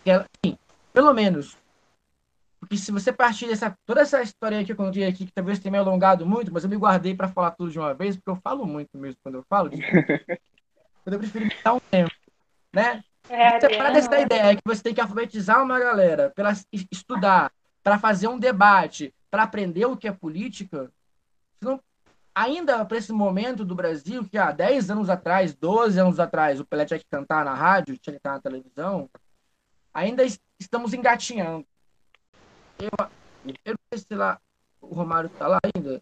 Ela, assim, pelo menos, Porque se você partir dessa toda essa história que eu contei aqui, que talvez tenha me alongado muito, mas eu me guardei para falar tudo de uma vez, porque eu falo muito mesmo quando eu falo. eu prefiro dar um tempo, né? É, Você para dessa Adriano, ideia que você tem que alfabetizar uma galera para estudar, para fazer um debate, para aprender o que é política. Não- ainda para esse momento do Brasil, que há 10 anos atrás, 12 anos atrás, o Pelé tinha que cantar na rádio, tinha que cantar na televisão, ainda es- estamos engatinhando. Eu, eu não sei se lá o Romário está lá ainda.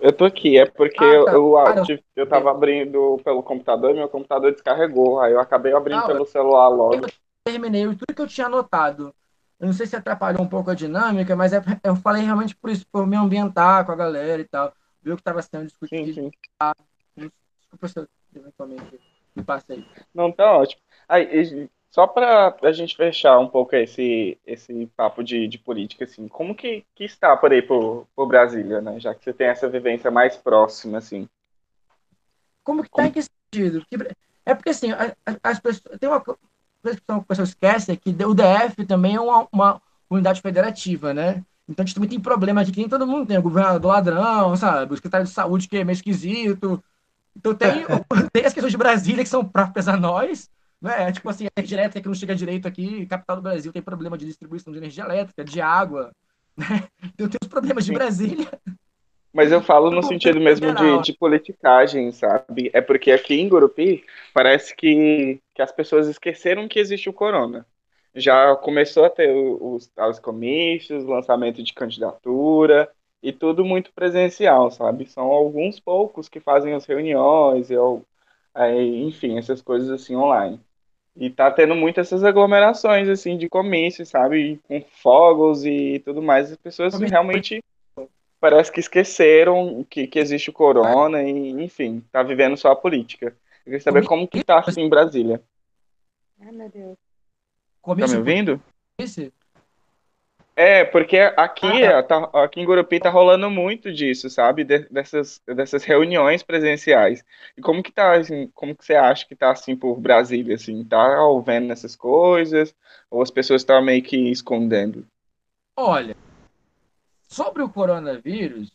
Eu tô aqui, é porque Ah, tá. eu, Ah, eu, tive- eu tava abrindo pelo computador e meu computador descarregou. Aí eu acabei abrindo Não, pelo celular logo. terminei tudo que eu tinha anotado. Eu não sei se atrapalhou um pouco a dinâmica, mas é- eu falei realmente por isso, por me ambientar com a galera e tal, ver o que estava sendo Sim, discutido. sim. Desculpa se eu eventualmente me passei. Não, tá ótimo. Aí, só pra a gente fechar um pouco esse, esse papo de, de política, assim, como que, que está por aí por, por Brasília, né? Já que você tem essa vivência mais próxima, assim. Como que tá em que sentido? É porque assim, as pessoas. Tem uma co- coisa que as pessoas esquecem é que o DF também é uma, uma unidade federativa, né? Então a gente também tem problema aqui que nem todo mundo tem. O governador ladrão, sabe? O secretário de saúde que é meio esquisito. Então tem, tem as questões de Brasília que são próprias a nós, né? Tipo assim, a energia elétrica que não chega direito aqui, capital do Brasil tem problema de distribuição de energia elétrica, de água, né? Então tem os problemas de. Brasília. Mas eu falo no sentido mesmo de, de politicagem, sabe? É porque aqui em Gurupi parece que, que as pessoas esqueceram que existe o corona. Já começou a ter os, os comícios, lançamento de candidatura e tudo muito presencial, sabe? São alguns poucos que fazem as reuniões, e, aí, enfim, essas coisas assim online. E tá tendo muito essas aglomerações assim de comícios, sabe? Com fogos e tudo mais. As pessoas Comício- realmente parece que esqueceram que, que existe o corona e, enfim, tá vivendo só a política. Eu queria saber como que tá assim em Brasília. Ai, meu Deus. Tá Comício me ouvindo? polícia? É, porque aqui, Ah, ó, tá- aqui em Gurupi tá rolando muito disso, sabe? De- dessas, dessas reuniões presenciais. E como que tá, assim, como que você acha que tá assim por Brasília, assim? Tá vendo essas coisas? Ou as pessoas estão meio que escondendo? Olha, sobre o coronavírus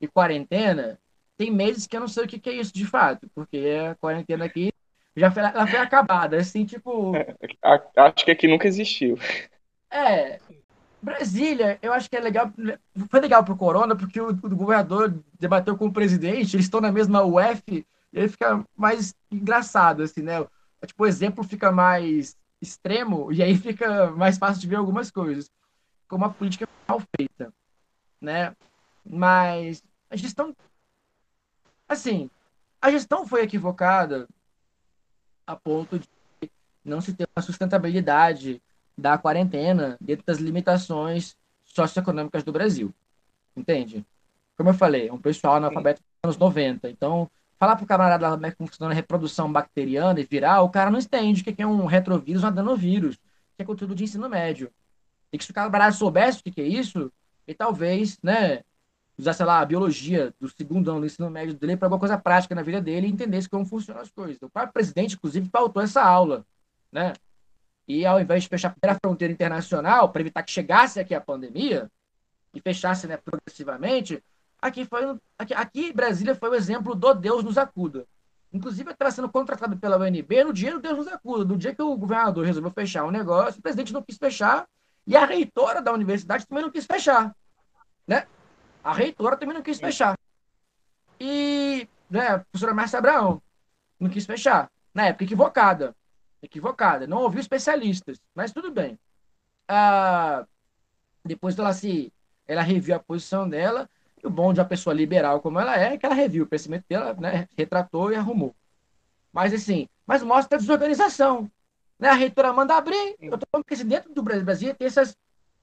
e quarentena, tem meses que eu não sei o que que é isso de fato, porque a quarentena aqui já foi, ela foi acabada, assim, tipo, A- Acho que aqui nunca existiu. é, Brasília, eu acho que é legal, foi legal pro corona, porque o, o governador debateu com o presidente, eles estão na mesma UF, e aí fica mais engraçado, assim, né? Tipo, o exemplo fica mais extremo, e aí fica mais fácil de ver algumas coisas, como a política mal feita, né? Mas a gestão, assim, a gestão foi equivocada a ponto de não se ter uma sustentabilidade da quarentena dentro das limitações socioeconômicas do Brasil. Entende? Como eu falei, é um pessoal analfabeto dos anos 90. Então, falar pro camarada lá como é que funciona a reprodução bacteriana e viral, o cara não entende o que é um retrovírus um adenovírus, que é conteúdo de ensino médio. E que se o camarada soubesse o que é isso, ele talvez, né, usar, sei lá, a biologia do segundo ano do ensino médio dele para alguma coisa prática na vida dele e entendesse como funcionam as coisas. O próprio presidente, inclusive, pautou essa aula, né? E ao invés de fechar a primeira fronteira internacional para evitar que chegasse aqui a pandemia e fechasse né, progressivamente, aqui foi aqui, aqui Brasília foi o exemplo do Deus nos acuda. Inclusive, eu estava sendo contratado pela UNB no dia do Deus nos acuda, no dia que o governador resolveu fechar um negócio, o presidente não quis fechar e a reitora da universidade também não quis fechar, né? A reitora também não quis fechar. E, né, a professora Márcia Abraão não quis fechar. Na época, equivocada. Equivocada. Não ouviu especialistas, mas tudo bem. Ah, depois ela se. Ela reviu a posição dela, e o bom de uma pessoa liberal como ela é, é que ela reviu o pensamento dela, né, retratou e arrumou. Mas assim, mas mostra a desorganização. Né? A reitora manda abrir. Eu tô falando que dentro do Brasil, Brasil tem essas,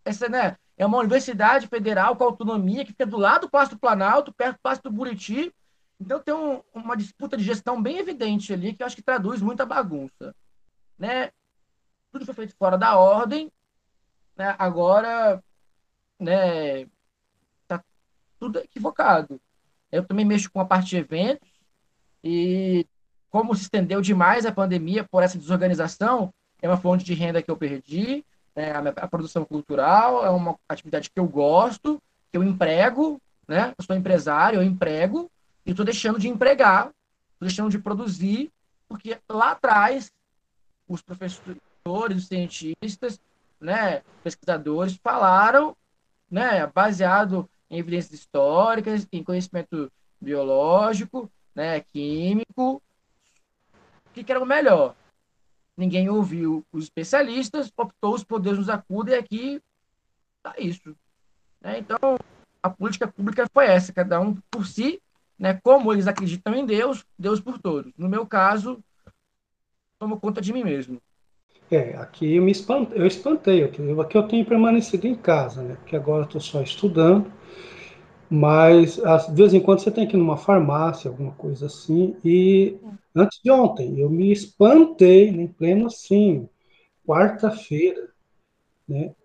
essa, né, é uma universidade federal com autonomia que fica do lado do Palácio do Planalto, perto do Palácio do Buriti. Então tem um- uma disputa de gestão bem evidente ali, que eu acho que traduz muita bagunça. Né? Tudo foi feito fora da ordem. Né? Agora, né, tá tudo equivocado. Eu também mexo com a parte de eventos e como se estendeu demais a pandemia por essa desorganização, é uma fonte de renda que eu perdi, né, a, minha, a produção cultural é uma atividade que eu gosto, que eu emprego, né? Eu sou empresário, eu emprego e estou deixando de empregar, estou deixando de produzir, porque lá atrás os professores, os cientistas, né, pesquisadores falaram, né, baseado em evidências históricas, em conhecimento biológico, né, químico, que, era o melhor. Ninguém ouviu os especialistas, optou os poderes nos acudem e aqui tá isso. Né? Então, a política pública foi essa, cada um por si, né? como eles acreditam em Deus, Deus por todos. No meu caso, tomo conta de mim mesmo. É, aqui eu me espantei, eu espantei, aqui, aqui eu tenho permanecido em casa, né? Porque agora estou só estudando, mas às, de vez em quando você tem que ir numa farmácia, alguma coisa assim, e antes de ontem eu me espantei, né, em pleno assim, quarta-feira, né?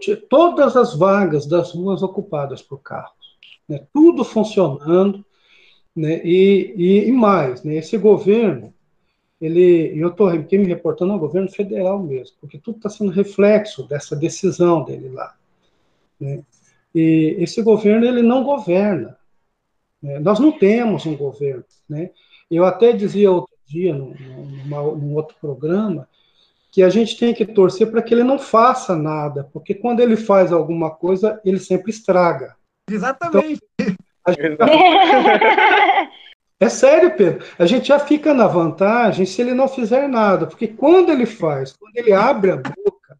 Tinha, todas as vagas das ruas ocupadas por carros, né? Tudo funcionando, né? E, e, e mais, né? Esse governo ele, eu estou aqui me reportando ao governo federal mesmo, porque tudo está sendo reflexo dessa decisão dele lá. Né? E esse governo ele não governa. Né? Nós não temos um governo. Né? Eu até dizia outro dia, num, numa, num outro programa, que a gente tem que torcer para que ele não faça nada, porque quando ele faz alguma coisa, ele sempre estraga. Exatamente. Então, gente... É sério, Pedro. A gente já fica na vantagem se ele não fizer nada, porque quando ele faz, quando ele abre a boca,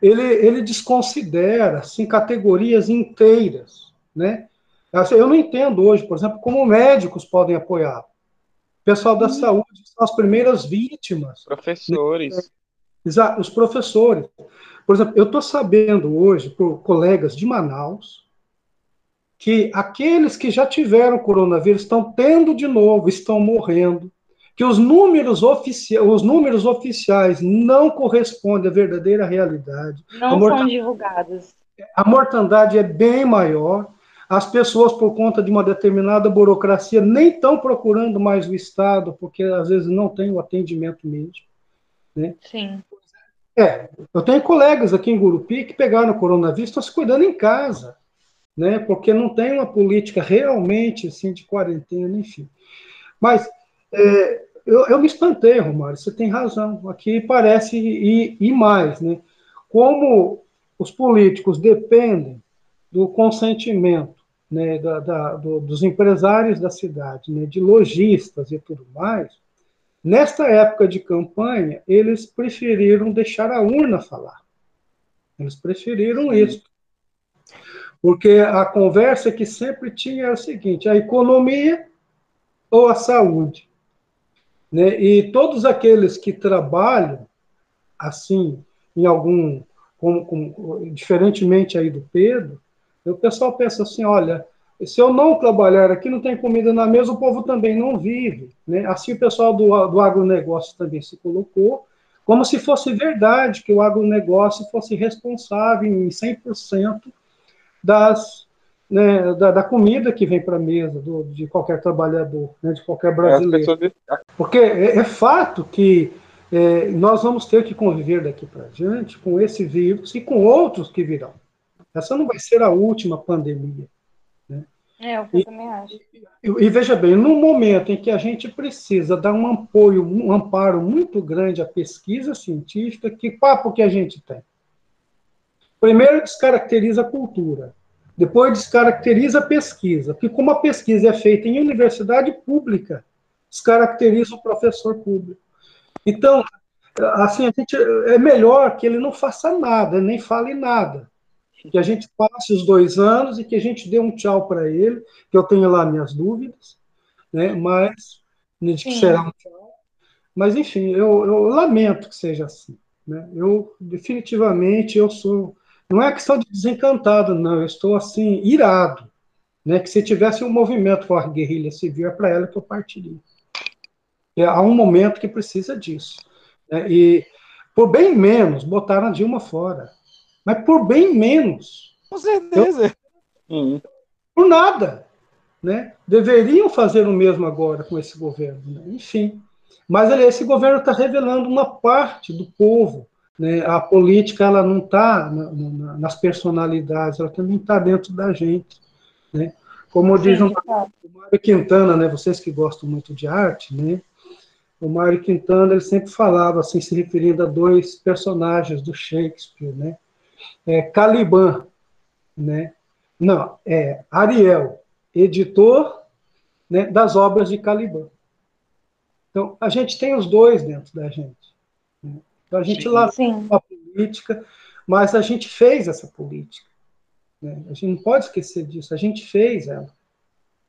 ele, ele desconsidera assim, categorias inteiras. Né? Assim, eu não entendo hoje, por exemplo, como médicos podem apoiar. O pessoal da hum. saúde são as primeiras vítimas. Professores. Exato, os professores. Por exemplo, eu estou sabendo hoje, por colegas de Manaus, que aqueles que já tiveram coronavírus estão tendo de novo, estão morrendo, que os números, ofici os números oficiais não correspondem à verdadeira realidade. Não são divulgados. A mortandade é bem maior. As pessoas, por conta de uma determinada burocracia, nem estão procurando mais o Estado, porque às vezes não tem o atendimento médico. Né? Sim. É, eu tenho colegas aqui em Gurupi que pegaram o coronavírus, estão se cuidando em casa né? Porque não tem uma política realmente assim de quarentena, enfim. Mas é, eu, eu, me espantei, Romário. Você tem razão. Aqui parece e, e mais, né? Como os políticos dependem do consentimento né, da, da, do, dos empresários da cidade, né, de lojistas e tudo mais, nesta época de campanha, eles preferiram deixar a urna falar. Eles preferiram isso. Porque a conversa que sempre tinha era o seguinte: a economia ou a saúde. Né? E todos aqueles que trabalham assim, em algum, como, como, diferentemente aí do Pedro, o pessoal pensa assim: olha, se eu não trabalhar aqui, não tem comida na mesa, o povo também não vive. Né? Assim o pessoal do, do agronegócio também se colocou, como se fosse verdade que o agronegócio fosse responsável em 100% das, né, da, da, comida que vem para a mesa do, de qualquer trabalhador, né, de qualquer brasileiro. Porque é, é fato que é, nós vamos ter que conviver daqui para diante com esse vírus e com outros que virão. Essa não vai ser a última pandemia. Né? É, eu e, também acho. E, e, veja bem, no momento em que a gente precisa dar um apoio, um amparo muito grande à pesquisa científica, que papo que a gente tem? Primeiro, descaracteriza a cultura. Depois, descaracteriza a pesquisa. Porque, como a pesquisa é feita em universidade pública, descaracteriza o professor público. Então, assim, a gente, é melhor que ele não faça nada, nem fale nada. Que a gente passe os dois anos e que a gente dê um tchau para ele, que eu tenho lá minhas dúvidas, né? mas de que será um tchau. Mas, enfim, eu, eu lamento que seja assim. Né? Eu, definitivamente, eu sou não é questão de desencantado, não. Eu estou, assim, irado. Né? Que se tivesse um movimento a guerrilha civil, é para ela que eu partiria. É, há um momento que precisa disso. Né? E, por bem menos, botaram a Dilma fora. Mas por bem menos. Com certeza. Eu, por nada. Né? Deveriam fazer o mesmo agora com esse governo. Né? Enfim. Mas esse governo está revelando uma parte do povo né, a política ela não está na, na, nas personalidades, ela também está dentro da gente. Né? Como diz o Mário Quintana, né, vocês que gostam muito de arte, né, o Mário Quintana ele sempre falava, assim, se referindo a dois personagens do Shakespeare, né, é, Caliban, né, não, é Ariel, editor né, das obras de Caliban. Então, a gente tem os dois dentro da gente. Então, a gente lá a política, mas a gente fez essa política. Né? A gente não pode esquecer disso, a gente fez ela.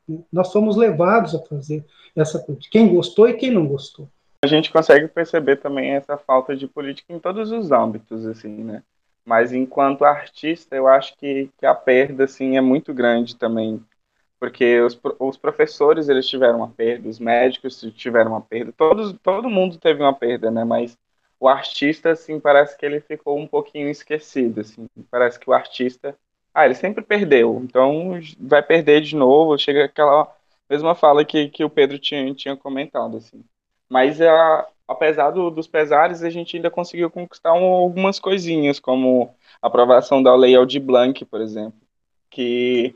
Né? Nós fomos levados a fazer essa política. Quem gostou e quem não gostou. A gente consegue perceber também essa falta de política em todos os âmbitos, assim, né? Mas enquanto artista, eu acho que, que a perda, assim, é muito grande também porque os, os professores eles tiveram uma perda, os médicos tiveram uma perda, todos, todo mundo teve uma perda, né? Mas o artista, assim, parece que ele ficou um pouquinho esquecido, assim. Parece que o artista, ah, ele sempre perdeu, então vai perder de novo. Chega aquela mesma fala que, que o Pedro tinha, tinha comentado, assim. Mas a, apesar do, dos pesares, a gente ainda conseguiu conquistar um, algumas coisinhas, como a aprovação da Lei Aldir Blanc, por exemplo, que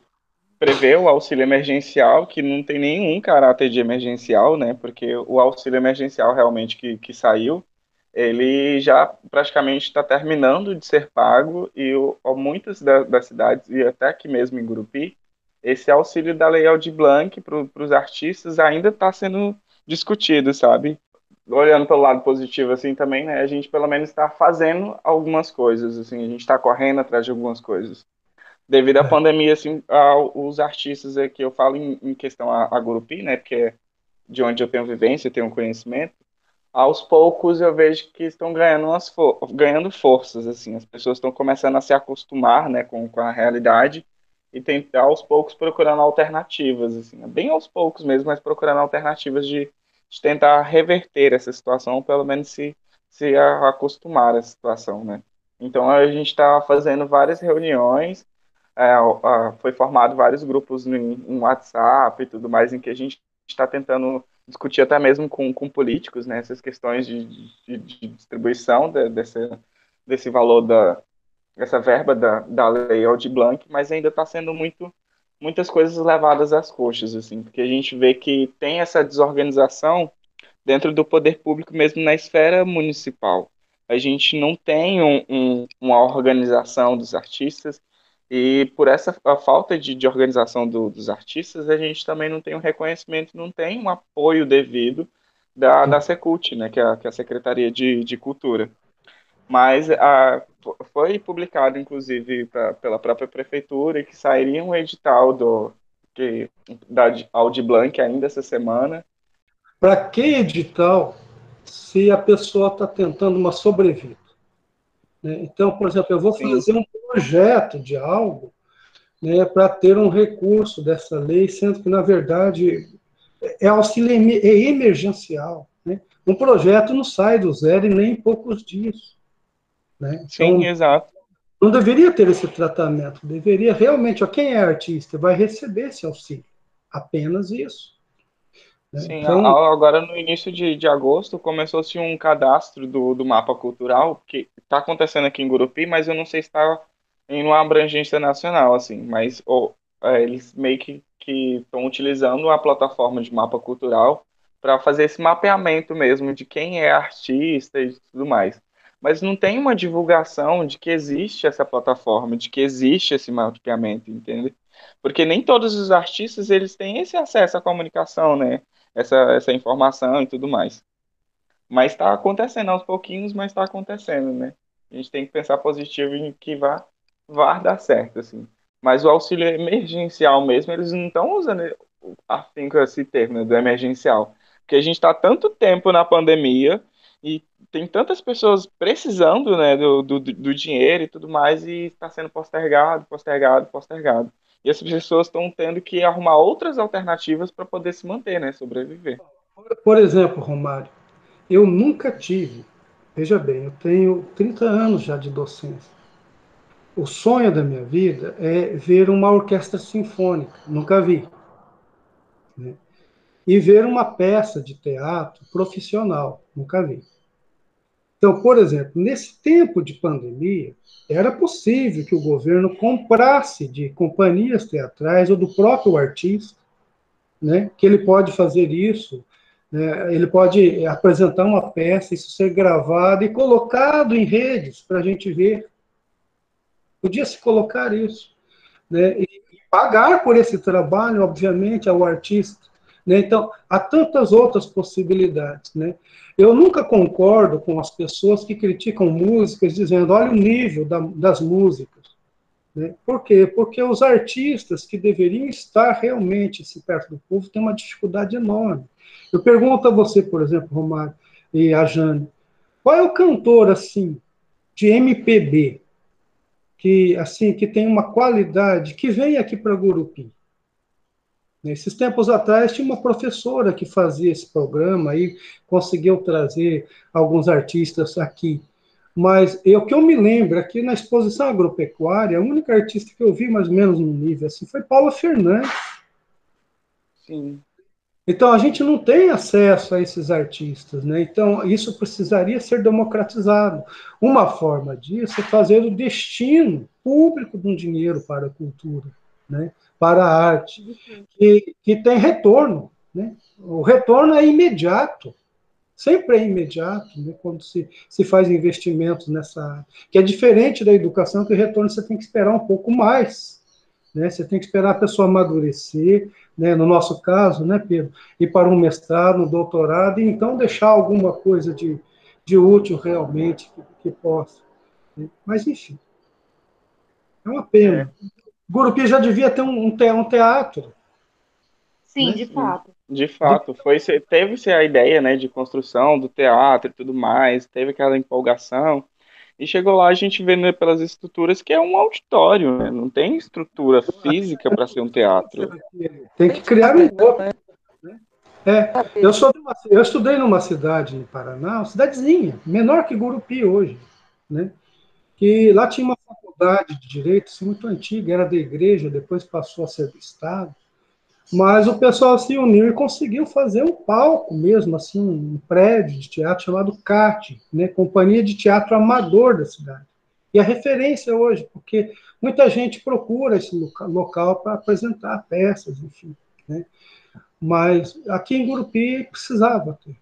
prevê o auxílio emergencial, que não tem nenhum caráter de emergencial, né? Porque o auxílio emergencial realmente que, que saiu, ele já praticamente está terminando de ser pago e o, muitas da, das cidades, e até aqui mesmo em Gurupi, esse auxílio da Lei Aldir Blanc para os artistas ainda está sendo discutido, sabe? Olhando pelo lado positivo, assim, também, né? A gente pelo menos está fazendo algumas coisas, assim, a gente está correndo atrás de algumas coisas devido à é. pandemia, assim, os artistas aqui, eu falo em, em questão a, a Gurupi, né, porque é de onde eu tenho vivência, tenho conhecimento, aos poucos eu vejo que estão ganhando, umas for ganhando forças, assim, as pessoas estão começando a se acostumar, né, com, com a realidade e tentar aos poucos procurando alternativas, assim, bem aos poucos mesmo, mas procurando alternativas de, de tentar reverter essa situação, ou pelo menos se, se acostumar à situação, né. Então a gente está fazendo várias reuniões, é, foi formado vários grupos no, WhatsApp e tudo mais, em que a gente está tentando discutir até mesmo com, com políticos, né, essas questões de, de, de distribuição de, desse, desse valor da essa verba da, da lei Aldi Blanc, mas ainda está sendo muito muitas coisas levadas às coxas, assim, porque a gente vê que tem essa desorganização dentro do poder público, mesmo na esfera municipal. A gente não tem um, um, uma organização dos artistas, e por essa falta de, de organização do, dos artistas, a gente também não tem um reconhecimento, não tem um apoio devido da, da Secult, né, que é, a, que é a Secretaria de, de Cultura. Mas a, foi publicado, inclusive, pra, pela própria prefeitura, que sairia um edital do, que, da Audi Blanc ainda essa semana. Para que edital se a pessoa está tentando uma sobrevida? Né? Então, por exemplo, eu vou Sim. fazer um projeto de algo né, para ter um recurso dessa lei, sendo que, na verdade, é auxílio é emergencial. Né? Um projeto não sai do zero e nem em poucos dias. Né? Então, Sim, exato. Não deveria ter esse tratamento, deveria realmente, ó, quem é artista vai receber esse auxílio. Apenas isso. Né? Sim, então, agora no início de, de agosto começou-se um cadastro do, do mapa cultural, que está acontecendo aqui em Gurupi, mas eu não sei se está em uma abrangência nacional, assim, mas é, eles meio que estão utilizando a plataforma de mapa cultural para fazer esse mapeamento mesmo de quem é artista e tudo mais. Mas não tem uma divulgação de que existe essa plataforma, de que existe esse mapeamento, entende? Porque nem todos os artistas eles têm esse acesso à comunicação, né? essa, essa informação e tudo mais. Mas está acontecendo aos pouquinhos, mas está acontecendo, né? A gente tem que pensar positivo em que vá, vá dar certo, assim. Mas o auxílio emergencial mesmo, eles não estão usando afinco esse termo né, do emergencial. Porque a gente está tanto tempo na pandemia e tem tantas pessoas precisando né, do, do, do dinheiro e tudo mais, e está sendo postergado, postergado, postergado. E as pessoas estão tendo que arrumar outras alternativas para poder se manter, né? Sobreviver. Por exemplo, Romário, eu nunca tive, veja bem, eu tenho 30 anos já de docência. O sonho da minha vida é ver uma orquestra sinfônica, nunca vi. Né? E ver uma peça de teatro profissional, nunca vi. Então, por exemplo, nesse tempo de pandemia, era possível que o governo comprasse de companhias teatrais ou do próprio artista, né, que ele pode fazer isso, né, ele pode apresentar uma peça, isso ser gravado e colocado em redes para a gente ver. Podia se colocar isso. Né, e pagar por esse trabalho, obviamente, ao artista. Né? Então, há tantas outras possibilidades. Né? Eu nunca concordo com as pessoas que criticam músicas dizendo, olha o nível da, das músicas. Né? Por quê? Porque os artistas que deveriam estar realmente assim, perto do povo têm uma dificuldade enorme. Eu pergunto a você, por exemplo, Romário e a Jane, qual é o cantor, assim, de MPB, que, assim, que tem uma qualidade, que vem aqui para Gurupi? Nesses tempos atrás tinha uma professora que fazia esse programa e conseguiu trazer alguns artistas aqui. Mas o que eu me lembro aqui na exposição agropecuária, a única artista que eu vi mais ou menos no nível assim foi Paula Fernandes. Sim. Então a gente não tem acesso a esses artistas, né? Então isso precisaria ser democratizado. Uma forma disso é fazer o destino público de um dinheiro para a cultura, né? para a arte, que, que tem retorno. Né? O retorno é imediato, sempre é imediato, né? quando se, se faz investimentos nessa área. Que é diferente da educação, que o retorno você tem que esperar um pouco mais. Né? Você tem que esperar a pessoa amadurecer, né? no nosso caso, né, Pedro? Ir para um mestrado, um doutorado, e então deixar alguma coisa de, de útil realmente que, que possa. Né? Mas, enfim. É uma pena. É. Gurupi já devia ter um, um teatro. Sim, né? de fato. De fato, foi teve-se a ideia, né, de construção do teatro e tudo mais, teve aquela empolgação. E chegou lá a gente vendo né, pelas estruturas que é um auditório, né? não tem estrutura física para ser um teatro. Tem que criar um outro. Né? É, eu, sou uma, eu estudei numa cidade no Paraná, uma cidadezinha, menor que Gurupi hoje, né? Que lá tinha uma faculdade de direito assim, muito antiga, era da igreja, depois passou a ser do Estado. Mas o pessoal se uniu e conseguiu fazer um palco mesmo, assim, um prédio de teatro chamado CAT, né, Companhia de Teatro Amador da cidade. E a referência hoje, porque muita gente procura esse local para apresentar peças, enfim. Né? Mas aqui em Gurupi precisava ter.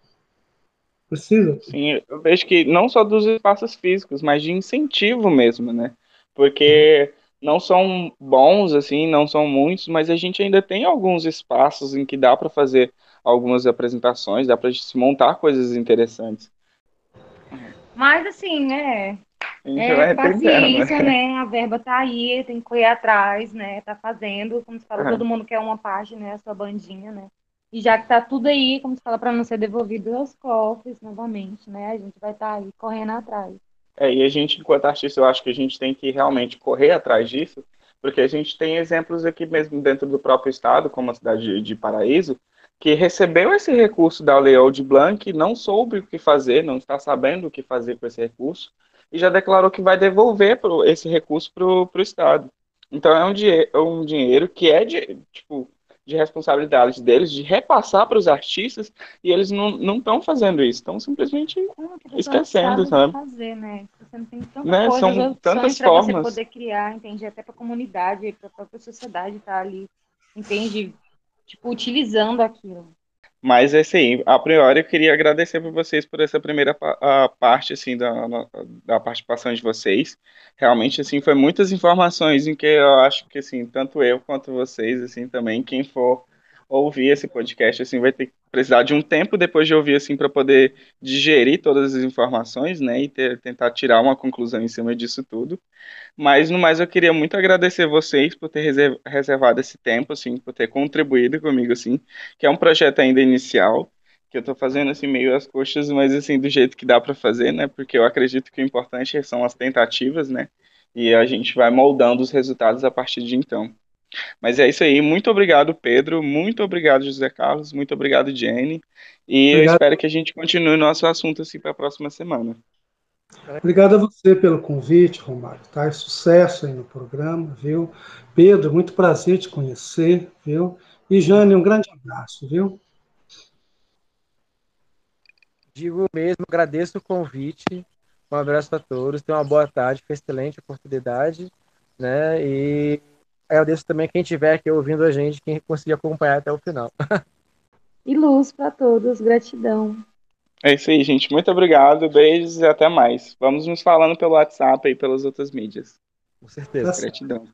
Precisa. Ter. Sim, eu vejo que não só dos espaços físicos, mas de incentivo mesmo, né? porque não são bons, assim, não são muitos, mas a gente ainda tem alguns espaços em que dá para fazer algumas apresentações, dá para se montar coisas interessantes. Mas, assim, né, é paciência, né? A verba tá aí, tem que correr atrás, né? Tá fazendo, como se fala, uhum. todo mundo quer uma parte, né? A sua bandinha, né? E já que tá tudo aí, como se fala, para não ser devolvido aos cofres novamente, né? A gente vai estar tá aí correndo atrás. É, e a gente, enquanto artista, eu acho que a gente tem que realmente correr atrás disso, porque a gente tem exemplos aqui mesmo dentro do próprio estado, como a cidade de, de Paraíso, que recebeu esse recurso da Lei de Blanc, não soube o que fazer, não está sabendo o que fazer com esse recurso, e já declarou que vai devolver pro, esse recurso para o Estado. Então é um, é um dinheiro que é de, tipo, de responsabilidade deles de repassar para os artistas e eles não estão fazendo isso, estão simplesmente é, esquecendo, sabe? Fazer, né? Você não tem tanta né? coisa, São tantas formas. Você poder criar, entende? Até para a comunidade, para a própria sociedade estar tá ali, entende? Tipo, utilizando aquilo. Mas, assim, a priori eu queria agradecer por vocês por essa primeira parte, assim, da, da participação de vocês. Realmente, assim, foi muitas informações em que eu acho que, assim, tanto eu quanto vocês, assim, também, quem for ouvir esse podcast, assim, vai ter que precisar de um tempo depois de ouvir, assim, para poder digerir todas as informações, né, e ter, tentar tirar uma conclusão em cima disso tudo. Mas, no mais, eu queria muito agradecer vocês por ter reservado esse tempo, assim, por ter contribuído comigo, assim, que é um projeto ainda inicial, que eu estou fazendo, assim, meio às coxas, mas, assim, do jeito que dá para fazer, né, porque eu acredito que o importante são as tentativas, né, e a gente vai moldando os resultados a partir de então. Mas é isso aí. Muito obrigado, Pedro. Muito obrigado, José Carlos. Muito obrigado, Jenny. E obrigado. eu espero que a gente continue nosso assunto assim para a próxima semana. Obrigado a você pelo convite, Romário. Tá? Sucesso aí no programa, viu? Pedro, muito prazer te conhecer, viu? E Jane, um grande abraço, viu? digo mesmo, agradeço o convite. Um abraço a todos. Tenham uma boa tarde, foi excelente oportunidade, né? E agradeço também quem estiver aqui ouvindo a gente, quem conseguir acompanhar até o final. E luz para todos, gratidão. É isso aí, gente. Muito obrigado, beijos e até mais. Vamos nos falando pelo WhatsApp e pelas outras mídias. Com certeza. Gratidão.